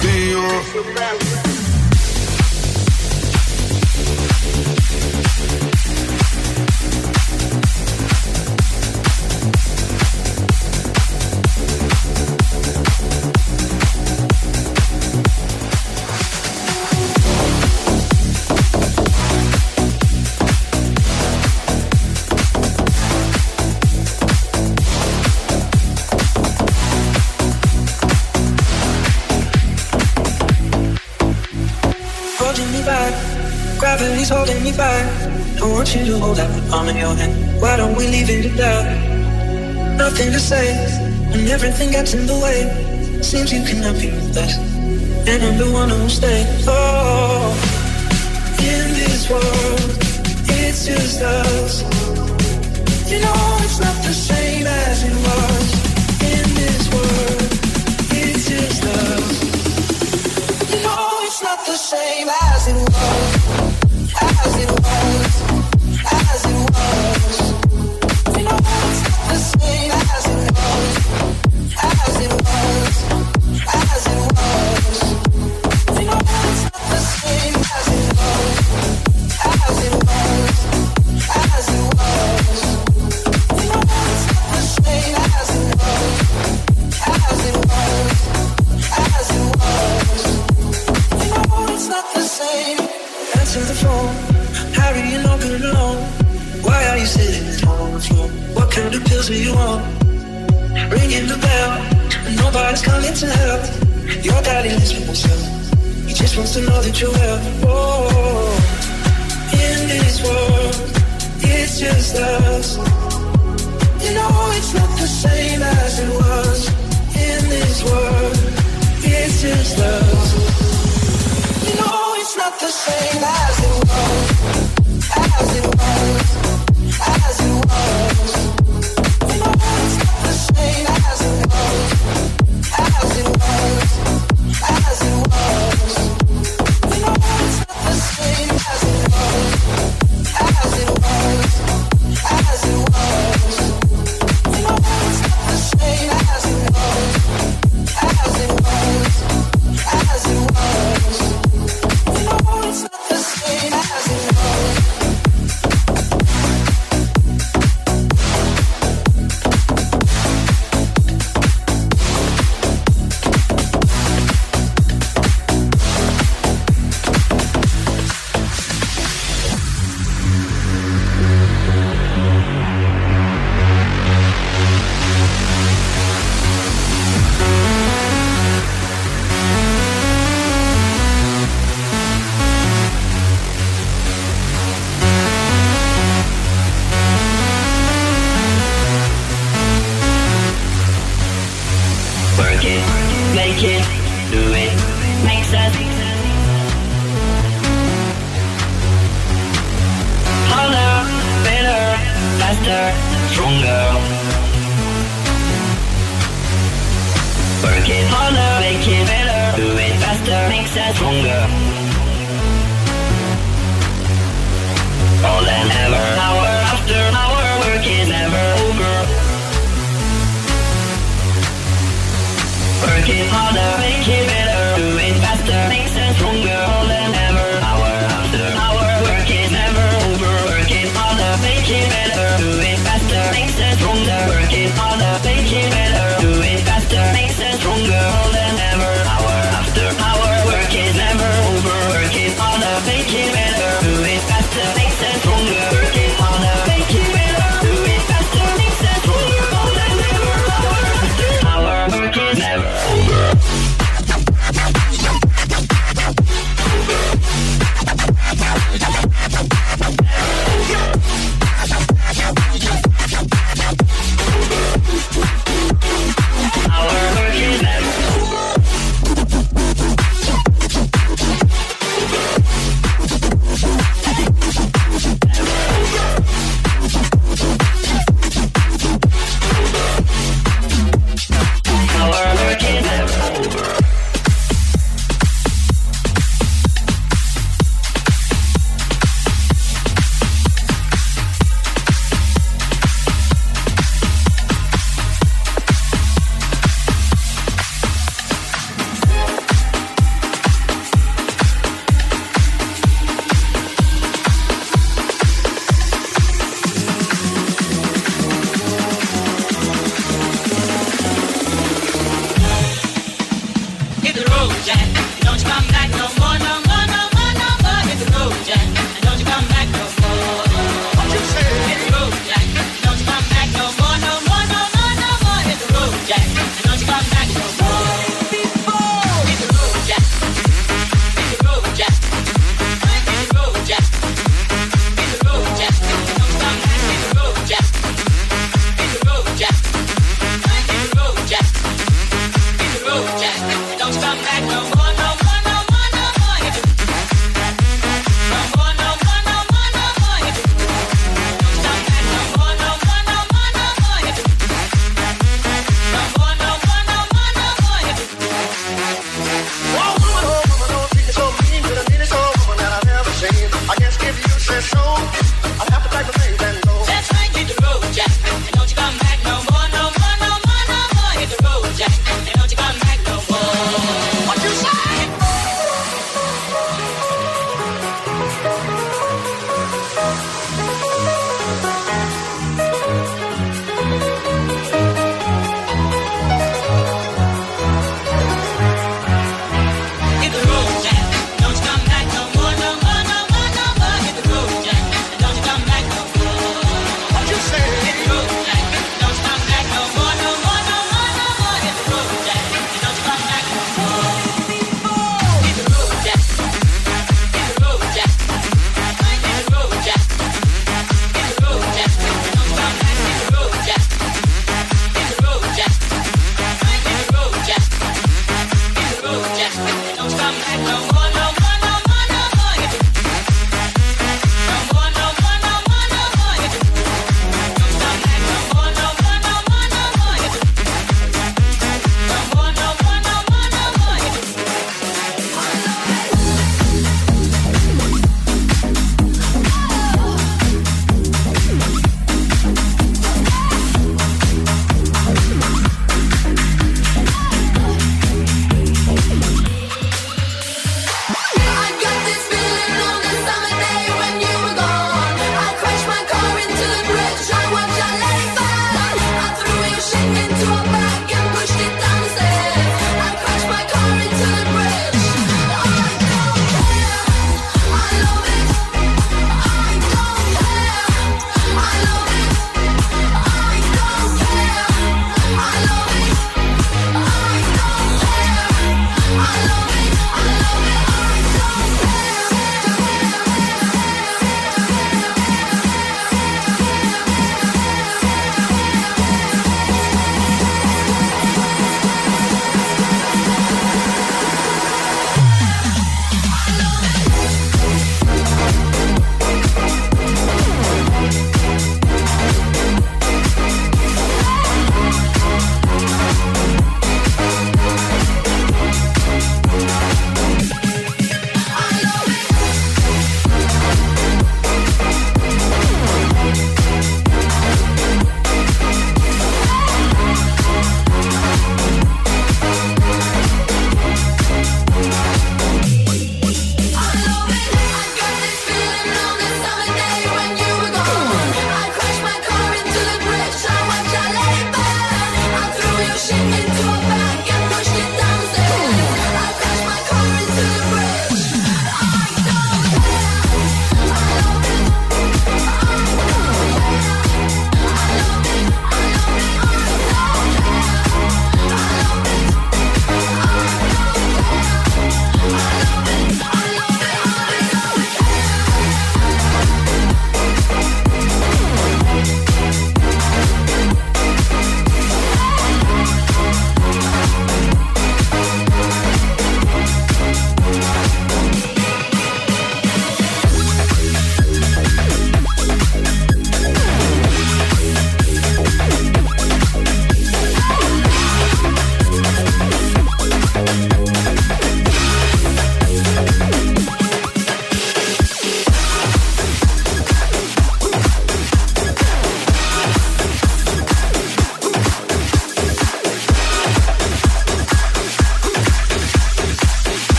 contigo. safe when everything gets in the way. Seems you cannot be with us, and I'm the one who'll stay. Oh, in this world, it's just us. You know it's not the same as it was. In this world, it's just us. You know it's not the same as it was.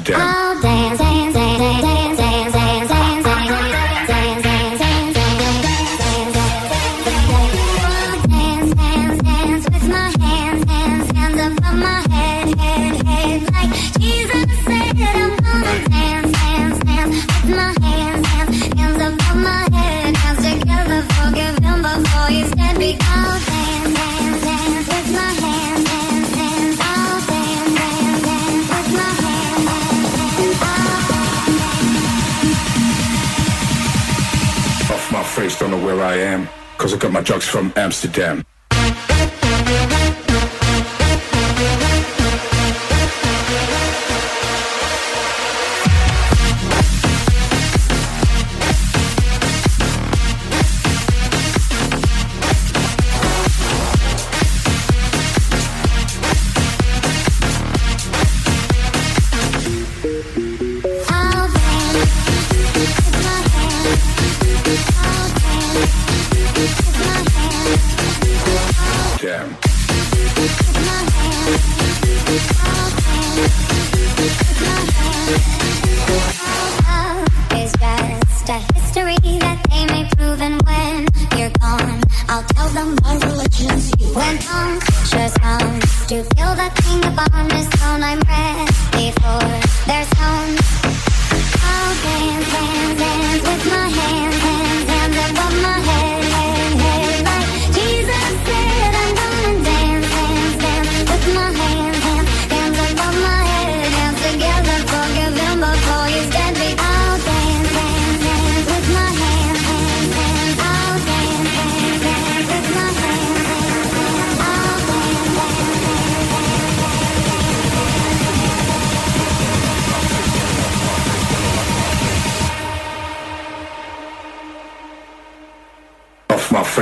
down To feel the thing upon this stone? I'm ready for their stone. I'll dance, dance, dance with my hands.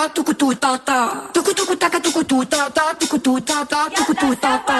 ta tuku tu ta ta tuku tuku taka tuku tu ta ta tuku tu ta ta tuku tu ta ta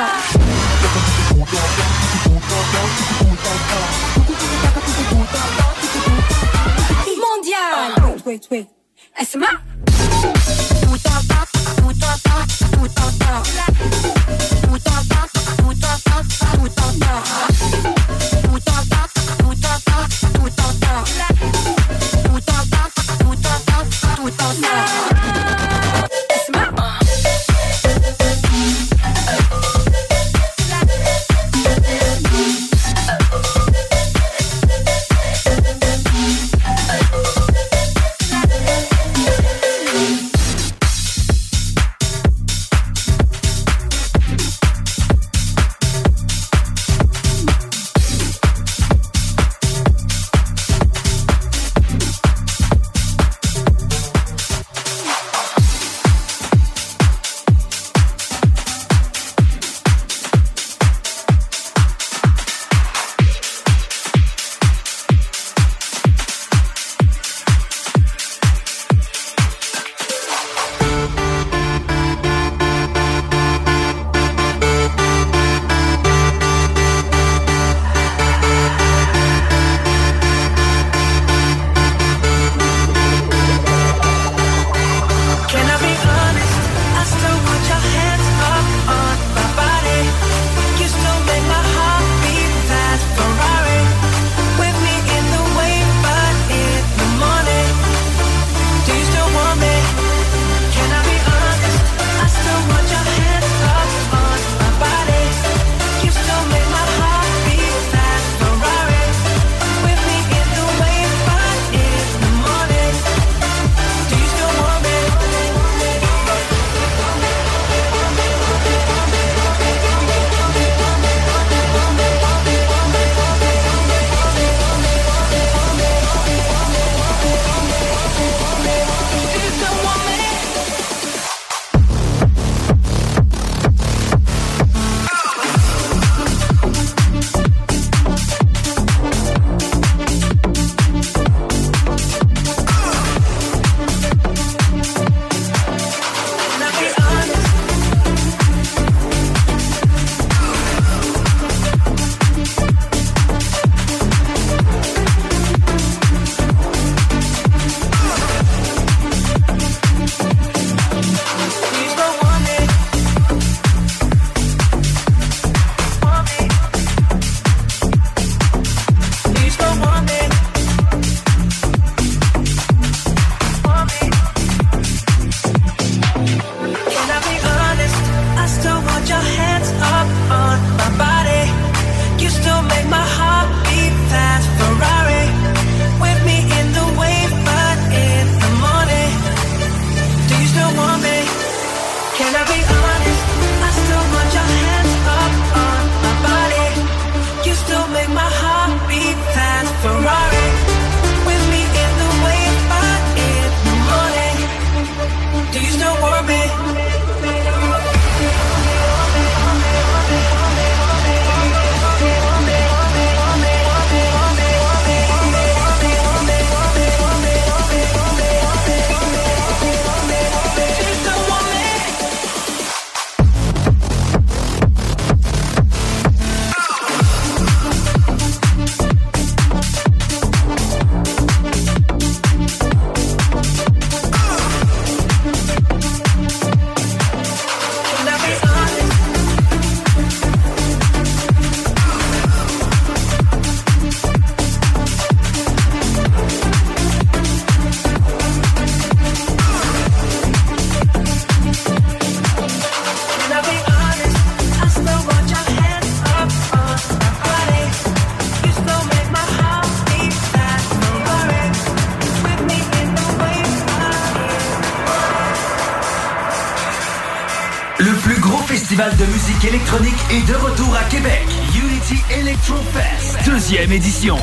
est de retour à Québec. Unity Electro Fest, deuxième édition.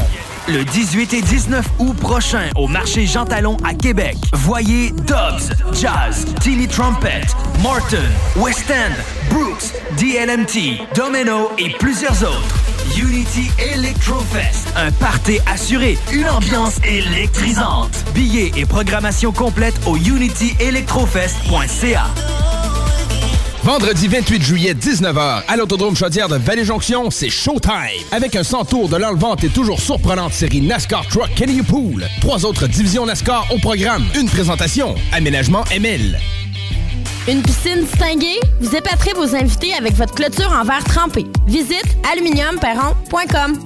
Le 18 et 19 août prochain au marché Jean Talon à Québec. Voyez Dobbs, Jazz, Tilly Trumpet, Martin, West End, Brooks, DLMT, Domino et plusieurs autres. Unity Electrofest, un party assuré, une ambiance électrisante. Billets et programmation complète au unityelectrofest.ca. Vendredi 28 juillet, 19h, à l'Autodrome Chaudière de Vallée-Jonction, c'est Showtime! Avec un 100 tours de l'enlevante et toujours surprenante série NASCAR Truck Kenny Pool. Trois autres divisions NASCAR au programme. Une présentation, Aménagement ML. Une piscine distinguée? Vous épaterez vos invités avec votre clôture en verre trempé. Visite aluminiumperron.com.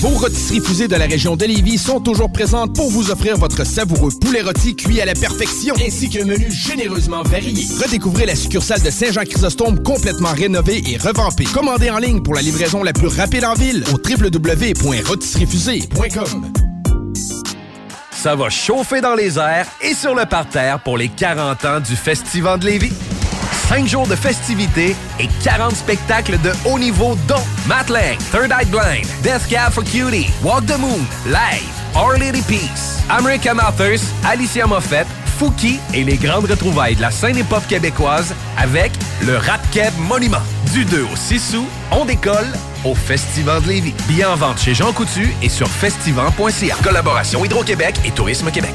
Vos rôtisseries fusées de la région de Lévis sont toujours présentes pour vous offrir votre savoureux poulet rôti cuit à la perfection, ainsi qu'un menu généreusement varié. Redécouvrez la succursale de Saint-Jean-Chrysostome complètement rénovée et revampée. Commandez en ligne pour la livraison la plus rapide en ville au www.rôtisseriefusée.com. Ça va chauffer dans les airs et sur le parterre pour les 40 ans du Festival de Lévis. 5 jours de festivités et 40 spectacles de haut niveau dont Matt Lang, Third Eye Blind, Death Cab for Cutie, Walk the Moon, Live, Our Lady Peace, American Authors, Alicia Moffett, Fouki et les grandes retrouvailles de la scène hip-hop québécoise avec le Rap Monument. Du 2 au 6 août, on décolle au Festival de Lévis. Billets en vente chez Jean Coutu et sur festival.ca. Collaboration Hydro-Québec et Tourisme Québec.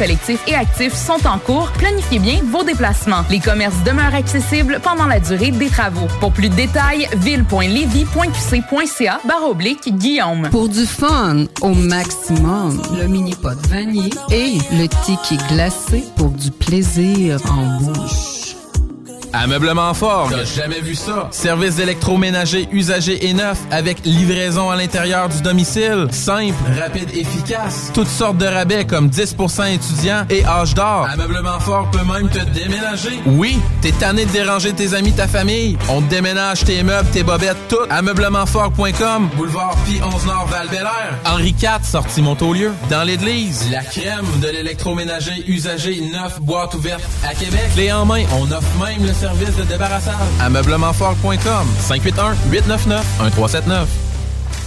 collectif et actif sont en cours. Planifiez bien vos déplacements. Les commerces demeurent accessibles pendant la durée des travaux. Pour plus de détails, ville.levy.qc.ca barre oblique Guillaume. Pour du fun au maximum, le mini pot vanille et le ticket glacé pour du plaisir en bouche. Ameublement fort, t'as jamais vu ça? Service d'électroménager usagé et neuf avec livraison à l'intérieur du domicile. Simple, rapide, efficace. Toutes sortes de rabais comme 10% étudiants et âge d'or. Ameublement fort peut même te déménager. Oui, t'es tanné de déranger tes amis, ta famille. On te déménage tes meubles, tes bobettes, tout. Ameublementfort.com, boulevard Pi 11 Nord val Henri IV, sortie Montaulieu. Dans l'église, la crème de l'électroménager usagé neuf boîte ouverte à Québec. Clé en main, on offre même le service de débarrassage. Ameublementfort.com 581 899 1379.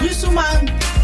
rue Soumane.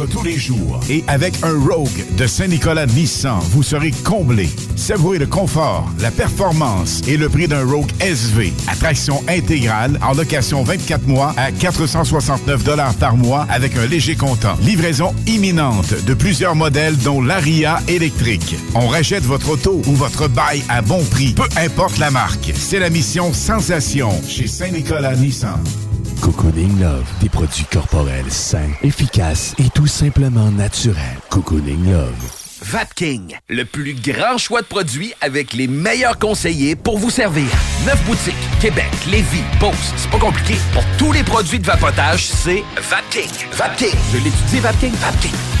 tous les jours. Et avec un Rogue de Saint-Nicolas Nissan, vous serez comblé. Savourez le confort, la performance et le prix d'un Rogue SV. Attraction intégrale en location 24 mois à 469 par mois avec un léger comptant. Livraison imminente de plusieurs modèles dont l'Aria électrique. On rachète votre auto ou votre bail à bon prix, peu importe la marque. C'est la mission Sensation chez Saint-Nicolas Nissan. Cocooning Love, des produits corporels sains, efficaces et tout simplement naturels. Cocooning Love. Vapking, le plus grand choix de produits avec les meilleurs conseillers pour vous servir. Neuf boutiques, Québec, Lévis, Beauce, c'est pas compliqué. Pour tous les produits de vapotage, c'est Vapking. Vapking. Je l'étudie, Vapking. Vapking.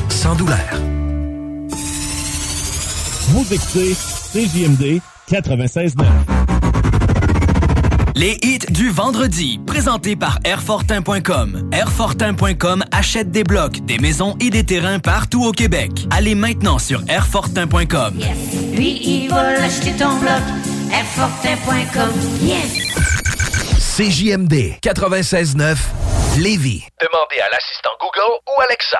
sans douleur. Vous écoutez CJMD 96.9. Les hits du vendredi, présentés par Airfortin.com. Airfortin.com achète des blocs, des maisons et des terrains partout au Québec. Allez maintenant sur Airfortin.com. Lui, il va acheter ton bloc. Airfortin.com. Yes! CJMD 96.9 Lévis. Demandez à l'assistant Google ou Alexa.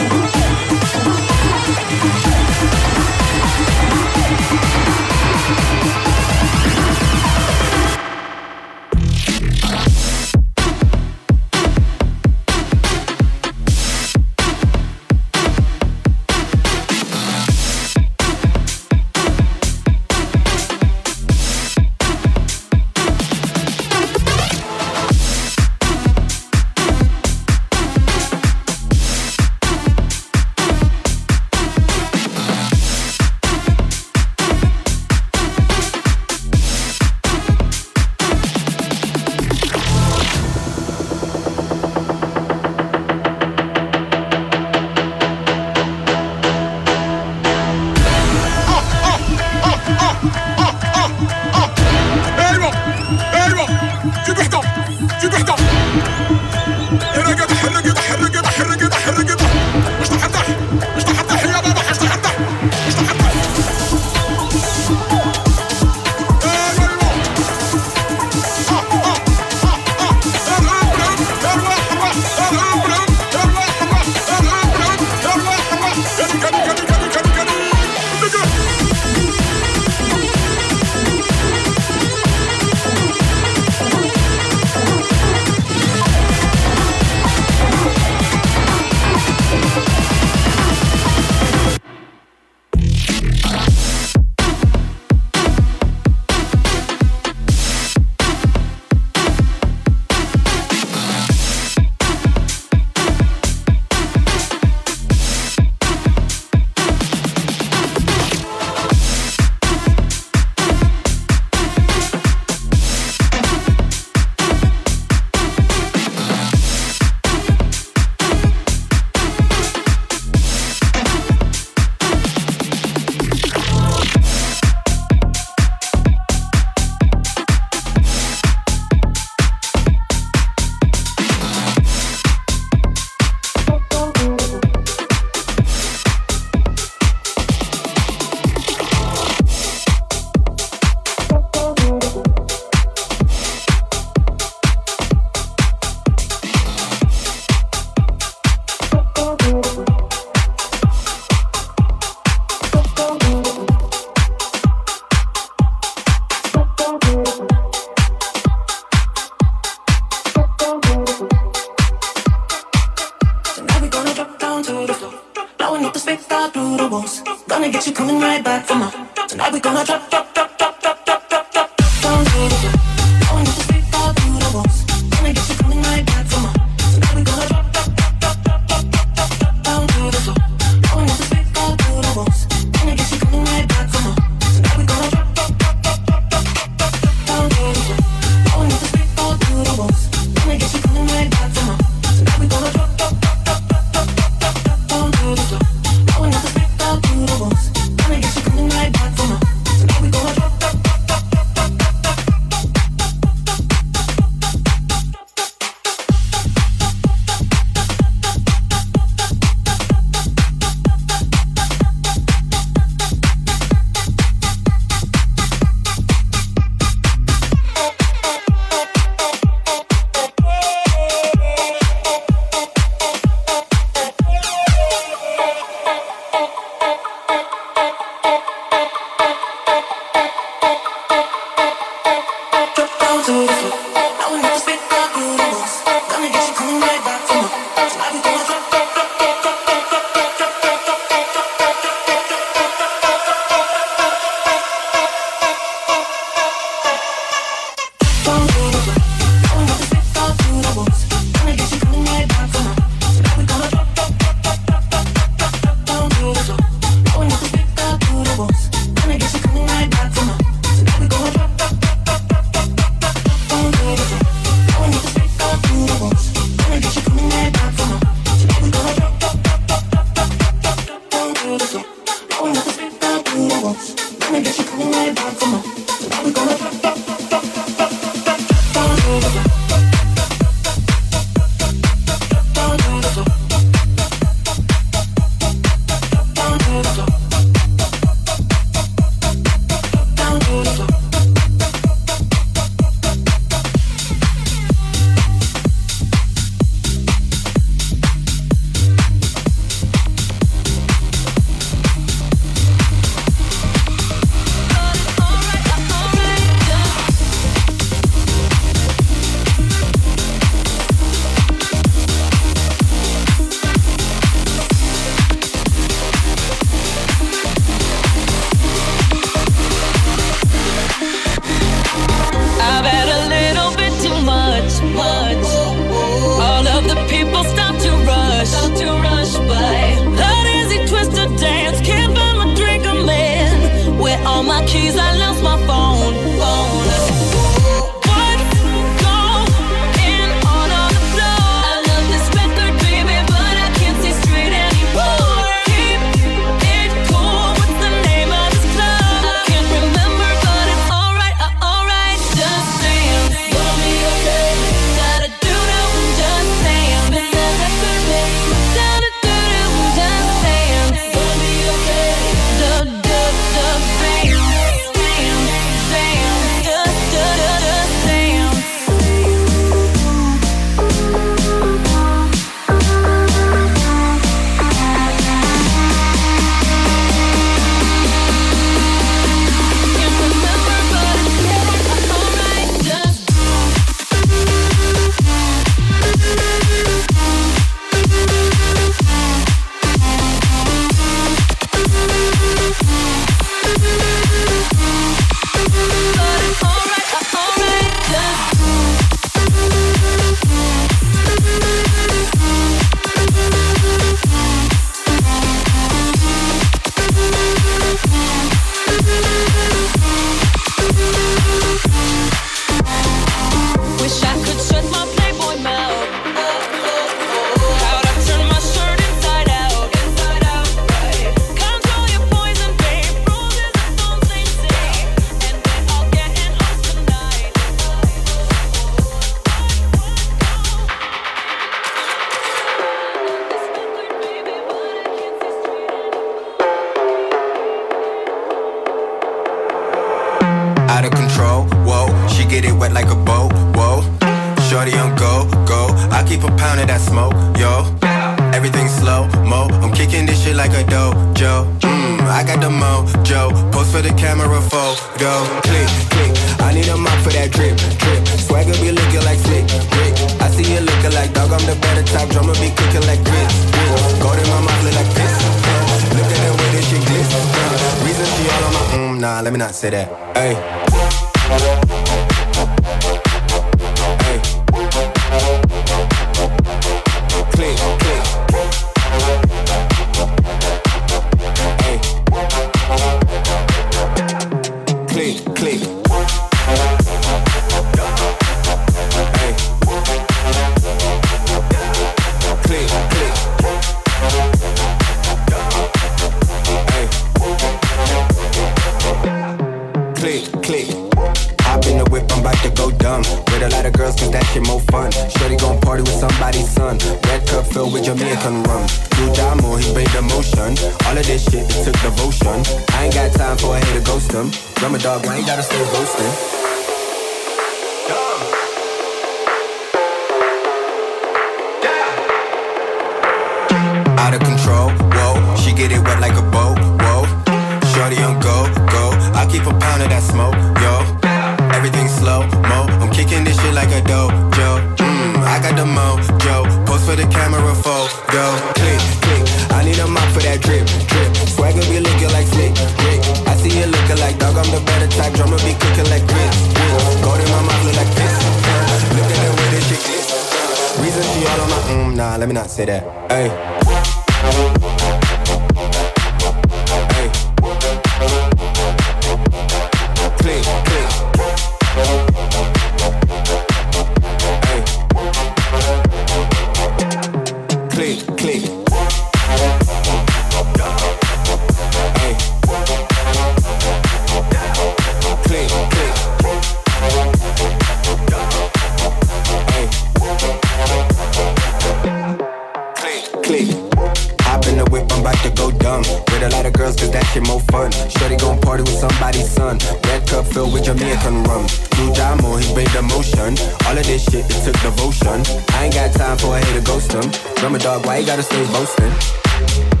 shit more fun. Shorty gon' party with somebody's son. Red cup filled with Jamaican rum. New diamond, he made the motion. All of this shit, it took devotion. I ain't got time for a hater ghost him. Drummer dog, why you gotta stay boasting?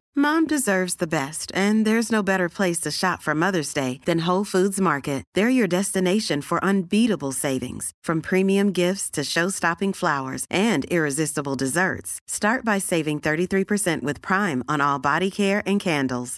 Mom deserves the best, and there's no better place to shop for Mother's Day than Whole Foods Market. They're your destination for unbeatable savings, from premium gifts to show-stopping flowers and irresistible desserts. Start by saving 33% with Prime on all body care and candles.